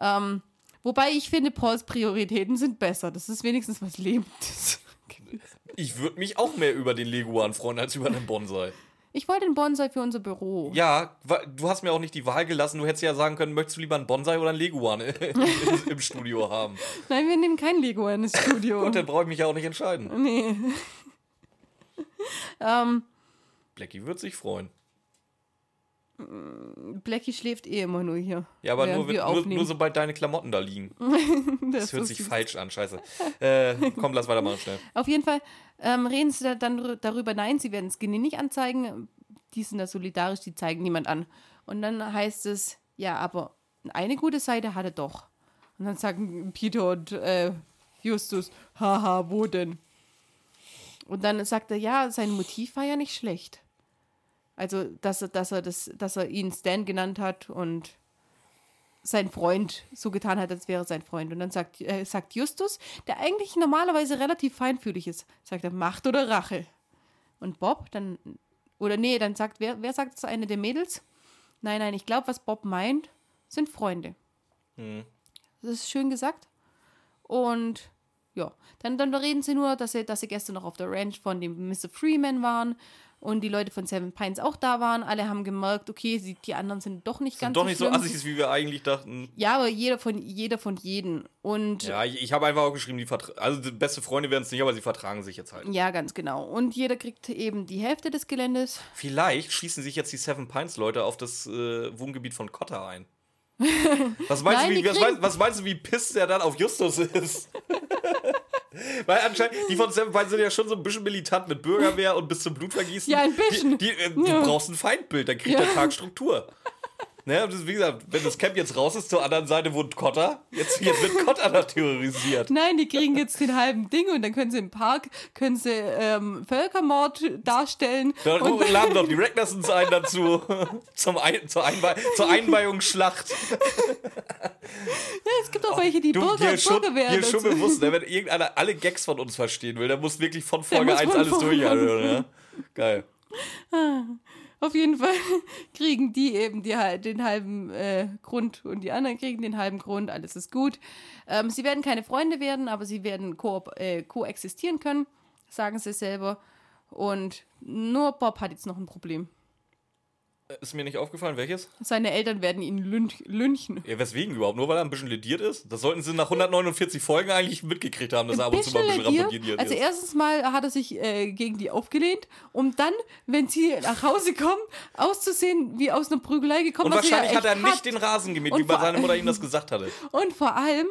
Ähm, wobei ich finde, Pauls Prioritäten sind besser. Das ist wenigstens was Lebendes. ich würde mich auch mehr über den Leguan freuen als über den Bonsai. Ich wollte einen Bonsai für unser Büro. Ja, du hast mir auch nicht die Wahl gelassen. Du hättest ja sagen können, möchtest du lieber einen Bonsai oder einen Leguan (laughs) im Studio haben? Nein, wir nehmen kein Leguan ins Studio. (laughs) Und dann brauche ich mich ja auch nicht entscheiden. Nee. (laughs) ähm, Blackie wird sich freuen. Blackie schläft eh immer nur hier. Ja, aber nur, nur, nur, sobald deine Klamotten da liegen. (laughs) das, das hört sich süß. falsch an, scheiße. (laughs) Äh, komm, lass weitermachen schnell. Auf jeden Fall ähm, reden sie dann darüber, nein, sie werden Skinny nicht anzeigen. Die sind da solidarisch, die zeigen niemand an. Und dann heißt es, ja, aber eine gute Seite hat er doch. Und dann sagen Peter und äh, Justus, haha, wo denn? Und dann sagt er, ja, sein Motiv war ja nicht schlecht. Also, dass er, dass er, das, dass er ihn Stan genannt hat und sein Freund so getan hat, als wäre sein Freund. Und dann sagt, äh, sagt Justus, der eigentlich normalerweise relativ feinfühlig ist, sagt er, Macht oder Rache. Und Bob dann, oder nee, dann sagt, wer, wer sagt es, eine der Mädels? Nein, nein, ich glaube, was Bob meint, sind Freunde. Hm. Das ist schön gesagt. Und ja, dann, dann reden sie nur, dass sie, dass sie gestern noch auf der Ranch von dem Mr. Freeman waren und die Leute von Seven Pines auch da waren. Alle haben gemerkt, okay, sie, die anderen sind doch nicht sind ganz doch nicht so assis, wie wir eigentlich dachten. Ja, aber jeder von jeder von jeden. Und ja, ich, ich habe einfach auch geschrieben, die also die beste Freunde werden es nicht, aber sie vertragen sich jetzt halt. Ja, ganz genau. Und jeder kriegt eben die Hälfte des Geländes. Vielleicht schießen sich jetzt die Seven Pines Leute auf das äh, Wohngebiet von Cotta ein. Was meinst, (laughs) Nein, du, wie, was, meinst, was meinst du, wie piss der dann auf Justus ist? (laughs) Weil anscheinend, die von Seven Pines sind ja schon so ein bisschen militant mit Bürgerwehr und bis zum Blutvergießen. Ja, ein bisschen. Die, die, äh, ja. Du brauchst ein Feindbild, dann kriegt ja. der Tag Struktur. Ne, wie gesagt, wenn das Camp jetzt raus ist, zur anderen Seite wohnt Kotter. Jetzt, jetzt wird Kotter da (laughs) terrorisiert. Nein, die kriegen jetzt den halben Ding und dann können sie im Park können sie, ähm, Völkermord darstellen. Dann und (laughs) laden doch die Ragnarsons ein dazu. (laughs) zum ein, zur, Einwe zur Einweihungsschlacht. ja, es gibt auch welche, die du, Bürger, dir schon, Bürger werden. Dir schon bewusst, ne, wenn irgendeiner alle Gags von uns verstehen will, dann muss wirklich von Folge 1 alles durchhalten. Ja? Geil. Auf jeden Fall (laughs) kriegen die eben die, den halben äh, Grund und die anderen kriegen den halben Grund. Alles ist gut. Ähm, sie werden keine Freunde werden, aber sie werden ko äh, koexistieren können, sagen sie selber. Und nur Bob hat jetzt noch ein Problem. Ist mir nicht aufgefallen, welches? Seine Eltern werden ihn lynch lynchen. Ja, weswegen überhaupt? Nur weil er ein bisschen lediert ist? Das sollten sie nach 149 Folgen eigentlich mitgekriegt haben, dass er ab und zu mal ein bisschen lediert Also erstens mal hat er sich äh, gegen die aufgelehnt, um dann, wenn sie nach Hause kommen, auszusehen wie aus einer Prügelei gekommen. Und wahrscheinlich ja hat er nicht hat. den Rasen gemäht, und wie bei seiner Mutter ihm das (laughs) gesagt hatte. Und vor allem,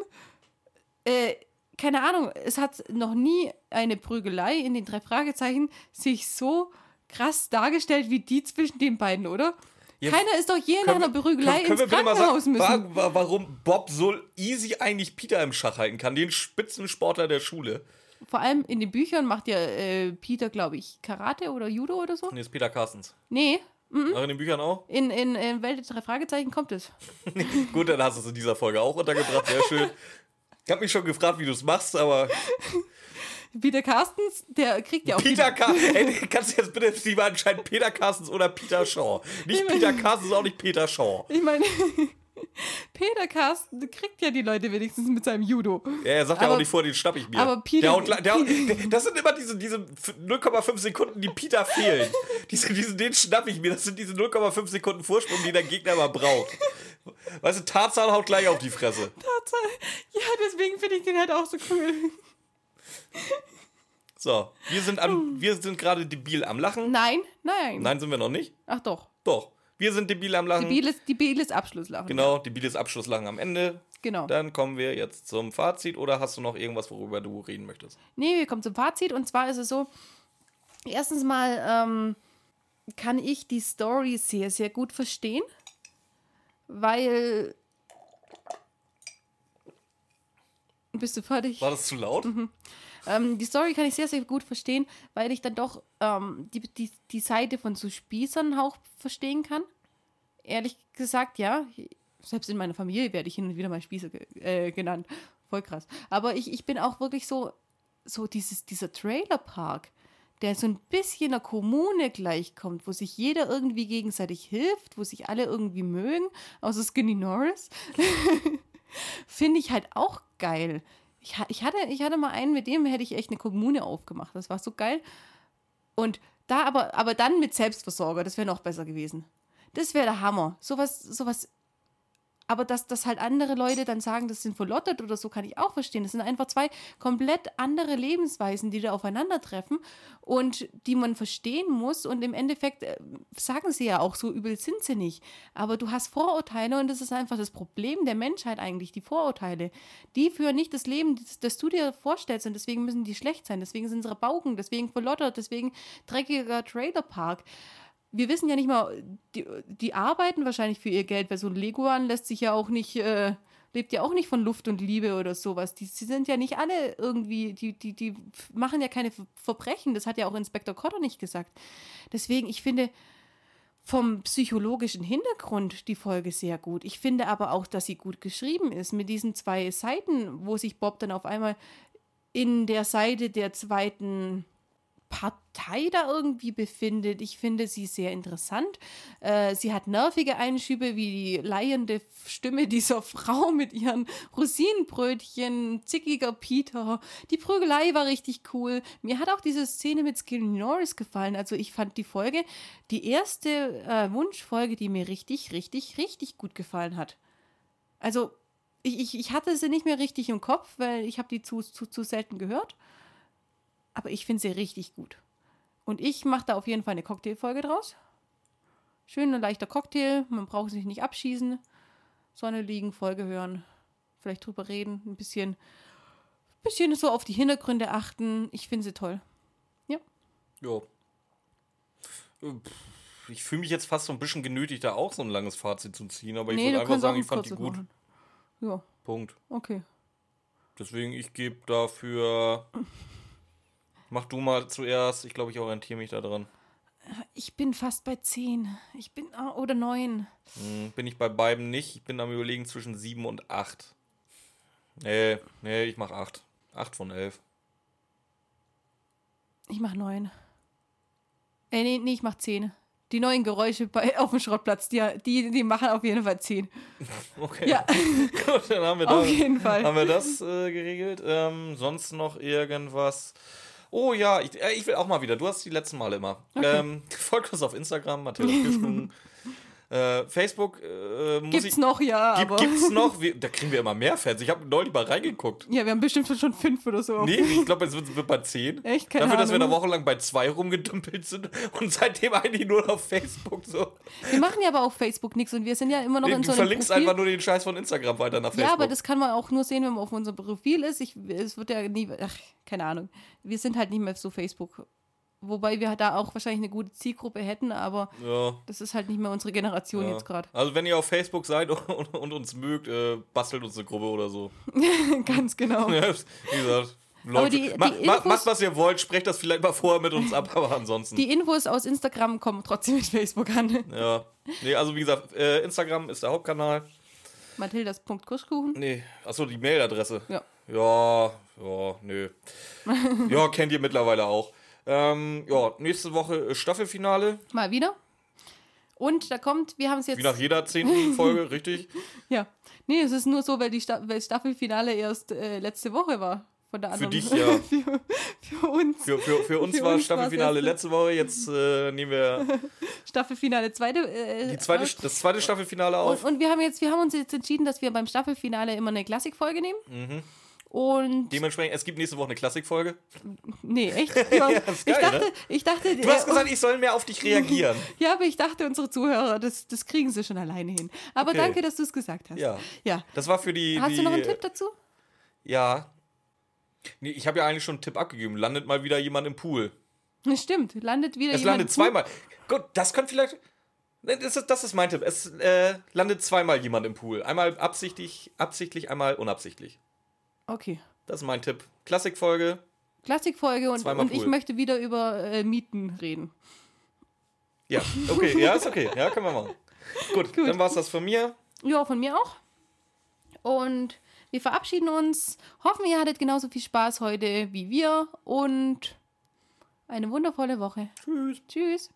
äh, keine Ahnung, es hat noch nie eine Prügelei in den drei Fragezeichen sich so krass dargestellt wie die zwischen den beiden, oder? Ja, Keiner ist doch je nach einer Berügelei können, können ins Krankenhaus müssen. Sagen, warum Bob so easy eigentlich Peter im Schach halten kann, den Spitzensportler der Schule. Vor allem in den Büchern macht ja äh, Peter, glaube ich, Karate oder Judo oder so. Nee, ist Peter Carstens. Nee. Mhm. Auch in den Büchern auch? In, in, in Welt der drei Fragezeichen kommt es. (laughs) Gut, dann hast du es in dieser Folge auch untergebracht. Sehr schön. Ich habe mich schon gefragt, wie du es machst, aber (laughs) Peter Carstens, der kriegt ja auch. Peter Carstens. Ey, kannst du jetzt bitte lieber entscheiden, Peter Carstens oder Peter Shaw? Nicht ich mein, Peter Carstens, auch nicht Peter Shaw. Ich meine. (laughs) Peter Carsten kriegt ja die Leute wenigstens mit seinem Judo. Ja, er sagt aber, ja auch nicht vor, den schnapp ich mir. Aber Peter. Der, der, der, (laughs) das sind immer diese, diese 0,5 Sekunden, die Peter fehlen. diese, diese, den schnapp ich mir. Das sind diese 0,5 Sekunden Vorsprung, die der Gegner immer braucht. Weißt du, Tarzan haut gleich auf die Fresse. Tarzan. (laughs) Ja, deswegen finde ich den halt auch so cool. (laughs) So, wir sind, am, wir sind gerade debil am Lachen. Nein, nein. Nein, sind wir noch nicht. Ach doch. Doch. Wir sind debil am Lachen. Debiles, debiles Abschlusslachen. Genau, debiles Abschlusslachen am Ende. Genau. Dann kommen wir jetzt zum Fazit. Oder hast du noch irgendwas, worüber du reden möchtest? Nee, wir kommen zum Fazit. Und zwar ist es so: erstens mal ähm, kann ich die Story sehr, sehr gut verstehen. Weil Bist du fertig? War das zu laut? Mhm. Ähm, die Story kann ich sehr, sehr gut verstehen, weil ich dann doch ähm, die, die, die Seite von so Spießern auch verstehen kann. Ehrlich gesagt, ja. Selbst in meiner Familie werde ich hin und wieder mal Spießer äh, genannt. Voll krass. Aber ich, ich bin auch wirklich so, so dieses, dieser Trailerpark, der so ein bisschen einer Kommune gleichkommt, wo sich jeder irgendwie gegenseitig hilft, wo sich alle irgendwie mögen, außer Skinny Norris. (laughs) Finde ich halt auch geil. Ich, ich, hatte, ich hatte mal einen, mit dem hätte ich echt eine Kommune aufgemacht. Das war so geil. Und da aber, aber dann mit Selbstversorger, das wäre noch besser gewesen. Das wäre der Hammer. Sowas, sowas aber dass, dass halt andere Leute dann sagen, das sind verlottet oder so, kann ich auch verstehen. Das sind einfach zwei komplett andere Lebensweisen, die da aufeinandertreffen und die man verstehen muss. Und im Endeffekt äh, sagen sie ja auch, so übel sind sie nicht. Aber du hast Vorurteile und das ist einfach das Problem der Menschheit eigentlich, die Vorurteile. Die führen nicht das Leben, das, das du dir vorstellst und deswegen müssen die schlecht sein. Deswegen sind sie Baugen, deswegen verlottert, deswegen dreckiger Trailerpark wir wissen ja nicht mal, die, die, arbeiten wahrscheinlich für ihr Geld, weil so ein Leguan lässt sich ja auch nicht, äh, lebt ja auch nicht von Luft und Liebe oder sowas. Die, die sind ja nicht alle irgendwie, die, die, die machen ja keine Verbrechen. Das hat ja auch Inspektor Cotter nicht gesagt. Deswegen, ich finde vom psychologischen Hintergrund die Folge sehr gut. Ich finde aber auch, dass sie gut geschrieben ist mit diesen zwei Seiten, wo sich Bob dann auf einmal in der Seite der zweiten Partei da irgendwie befindet. Ich finde sie sehr interessant. Äh, sie hat nervige Einschübe wie die leihende Stimme dieser (laughs) Frau mit ihren Rosinenbrötchen, zickiger Peter. Die Prügelei war richtig cool. Mir hat auch diese Szene mit Skinny Norris gefallen. Also ich fand die Folge, die erste äh, Wunschfolge, die mir richtig, richtig, richtig gut gefallen hat. Also ich, ich, ich hatte sie nicht mehr richtig im Kopf, weil ich habe die zu, zu, zu selten gehört aber ich finde sie richtig gut. Und ich mache da auf jeden Fall eine Cocktailfolge draus. Schön und leichter Cocktail, man braucht sich nicht abschießen. Sonne liegen, Folge hören, vielleicht drüber reden, ein bisschen, bisschen so auf die Hintergründe achten. Ich finde sie toll. Ja. Ja. Ich fühle mich jetzt fast so ein bisschen genötigt, da auch so ein langes Fazit zu ziehen, aber ich nee, würde einfach sagen, ich fand die gut. Machen. Ja. Punkt. Okay. Deswegen, ich gebe dafür Mach du mal zuerst. Ich glaube, ich orientiere mich da dran. Ich bin fast bei 10. Ich bin. Oder 9. Hm, bin ich bei beiden nicht. Ich bin am Überlegen zwischen 7 und 8. Nee, nee, ich mach 8. 8 von 11. Ich mach 9. Äh, nee, nee, ich mach 10. Die neuen Geräusche bei, auf dem Schrottplatz, die, die, die machen auf jeden Fall 10. (laughs) Okay. Ja. (laughs) Gut, dann haben wir, da, auf jeden Fall. Haben wir das äh, geregelt. Ähm, sonst noch irgendwas. Oh ja, ich, äh, ich will auch mal wieder. Du hast die letzten Male immer. Okay. Ähm, (laughs) folgt uns auf Instagram, Matthias Kirschkuchen. (laughs) Äh, Facebook äh, muss gibt's ich, noch, ja. Gibt, aber. Gibt's noch? (laughs) Wir, da kriegen wir immer mehr Fans. Ich habe neulich mal reingeguckt. Ja, wir haben bestimmt schon fünf oder so. Nee, ich glaube, es wird, wird bei zehn. Echt? Keine Dafür, Ahnung. dass wir da wochenlang bei zwei rumgedümpelt sind und seitdem eigentlich nur auf Facebook so. Wir machen ja aber auf Facebook nichts und wir sind ja immer noch nee, in so einem. Du verlinkst Profil. einfach nur den Scheiß von Instagram weiter nach Facebook. Ja, aber das kann man auch nur sehen, wenn man auf unserem Profil ist. Ich, es wird ja nie. Ach, keine Ahnung. Wir sind halt nicht mehr so Facebook Wobei wir da auch wahrscheinlich eine gute Zielgruppe hätten, aber ja. das ist halt nicht mehr unsere Generation ja. jetzt gerade. Also wenn ihr auf Facebook seid (laughs) und, und uns mögt, äh, bastelt uns eine Gruppe oder so. (laughs) Ganz genau. Ja, wie gesagt. Leute, die, die ma, ma, macht, was ihr wollt, sprecht das vielleicht mal vorher mit uns ab, (laughs) aber ansonsten. Die Infos aus Instagram kommen trotzdem mit Facebook an. Ja. Nee, also wie gesagt, äh, Instagram ist der Hauptkanal. Mathildas.kuschkuchen? Nee, achso, die Mailadresse. Ja. Ja, ja, nö. ja, kennt ihr mittlerweile auch. Ähm, ja, nächste Woche Staffelfinale. Mal wieder. Und da kommt, wir haben es jetzt. Wie nach jeder zehnten (laughs) Folge, richtig? Ja. Nee, es ist nur so, weil, die Sta weil Staffelfinale erst äh, letzte Woche war. Von der anderen. Für dich, (laughs) ja. für, für, uns. Für, für, für uns für war uns Staffelfinale letzte Woche, jetzt äh, nehmen wir. (laughs) Staffelfinale zweite. Äh, die zweite, das zweite Staffelfinale auf. Und, und, wir haben jetzt, wir haben uns jetzt entschieden, dass wir beim Staffelfinale immer eine Klassikfolge nehmen. Mhm. Und Dementsprechend, es gibt nächste Woche eine Klassikfolge. Nee, echt? (laughs) Ja, ja ich, geil, dachte, ne? ich dachte. Du hast gesagt, ich soll mehr auf dich reagieren. (laughs) ja, aber ich dachte, unsere Zuhörer, das, das kriegen sie schon alleine hin. Aber okay. danke, dass du es gesagt hast. Ja. ja. Das war für die. Hast die, du noch einen Tipp dazu? Ja. Nee, ich habe ja eigentlich schon einen Tipp abgegeben. Landet mal wieder jemand im Pool. Stimmt, landet wieder es jemand. Es landet zweimal. Gut, das könnte vielleicht. Das ist, das ist mein Tipp. Es äh, landet zweimal jemand im Pool. Einmal absichtlich, absichtlich, einmal unabsichtlich. Okay. Das ist mein Tipp. Klassikfolge. Klassikfolge und, und ich möchte wieder über äh, Mieten reden. Ja, okay, ja, ist okay. Ja, können wir machen. Gut, Gut. dann war es das von mir. Ja, von mir auch. Und wir verabschieden uns. Hoffen, ihr hattet genauso viel Spaß heute wie wir und eine wundervolle Woche. Tschüss. Tschüss.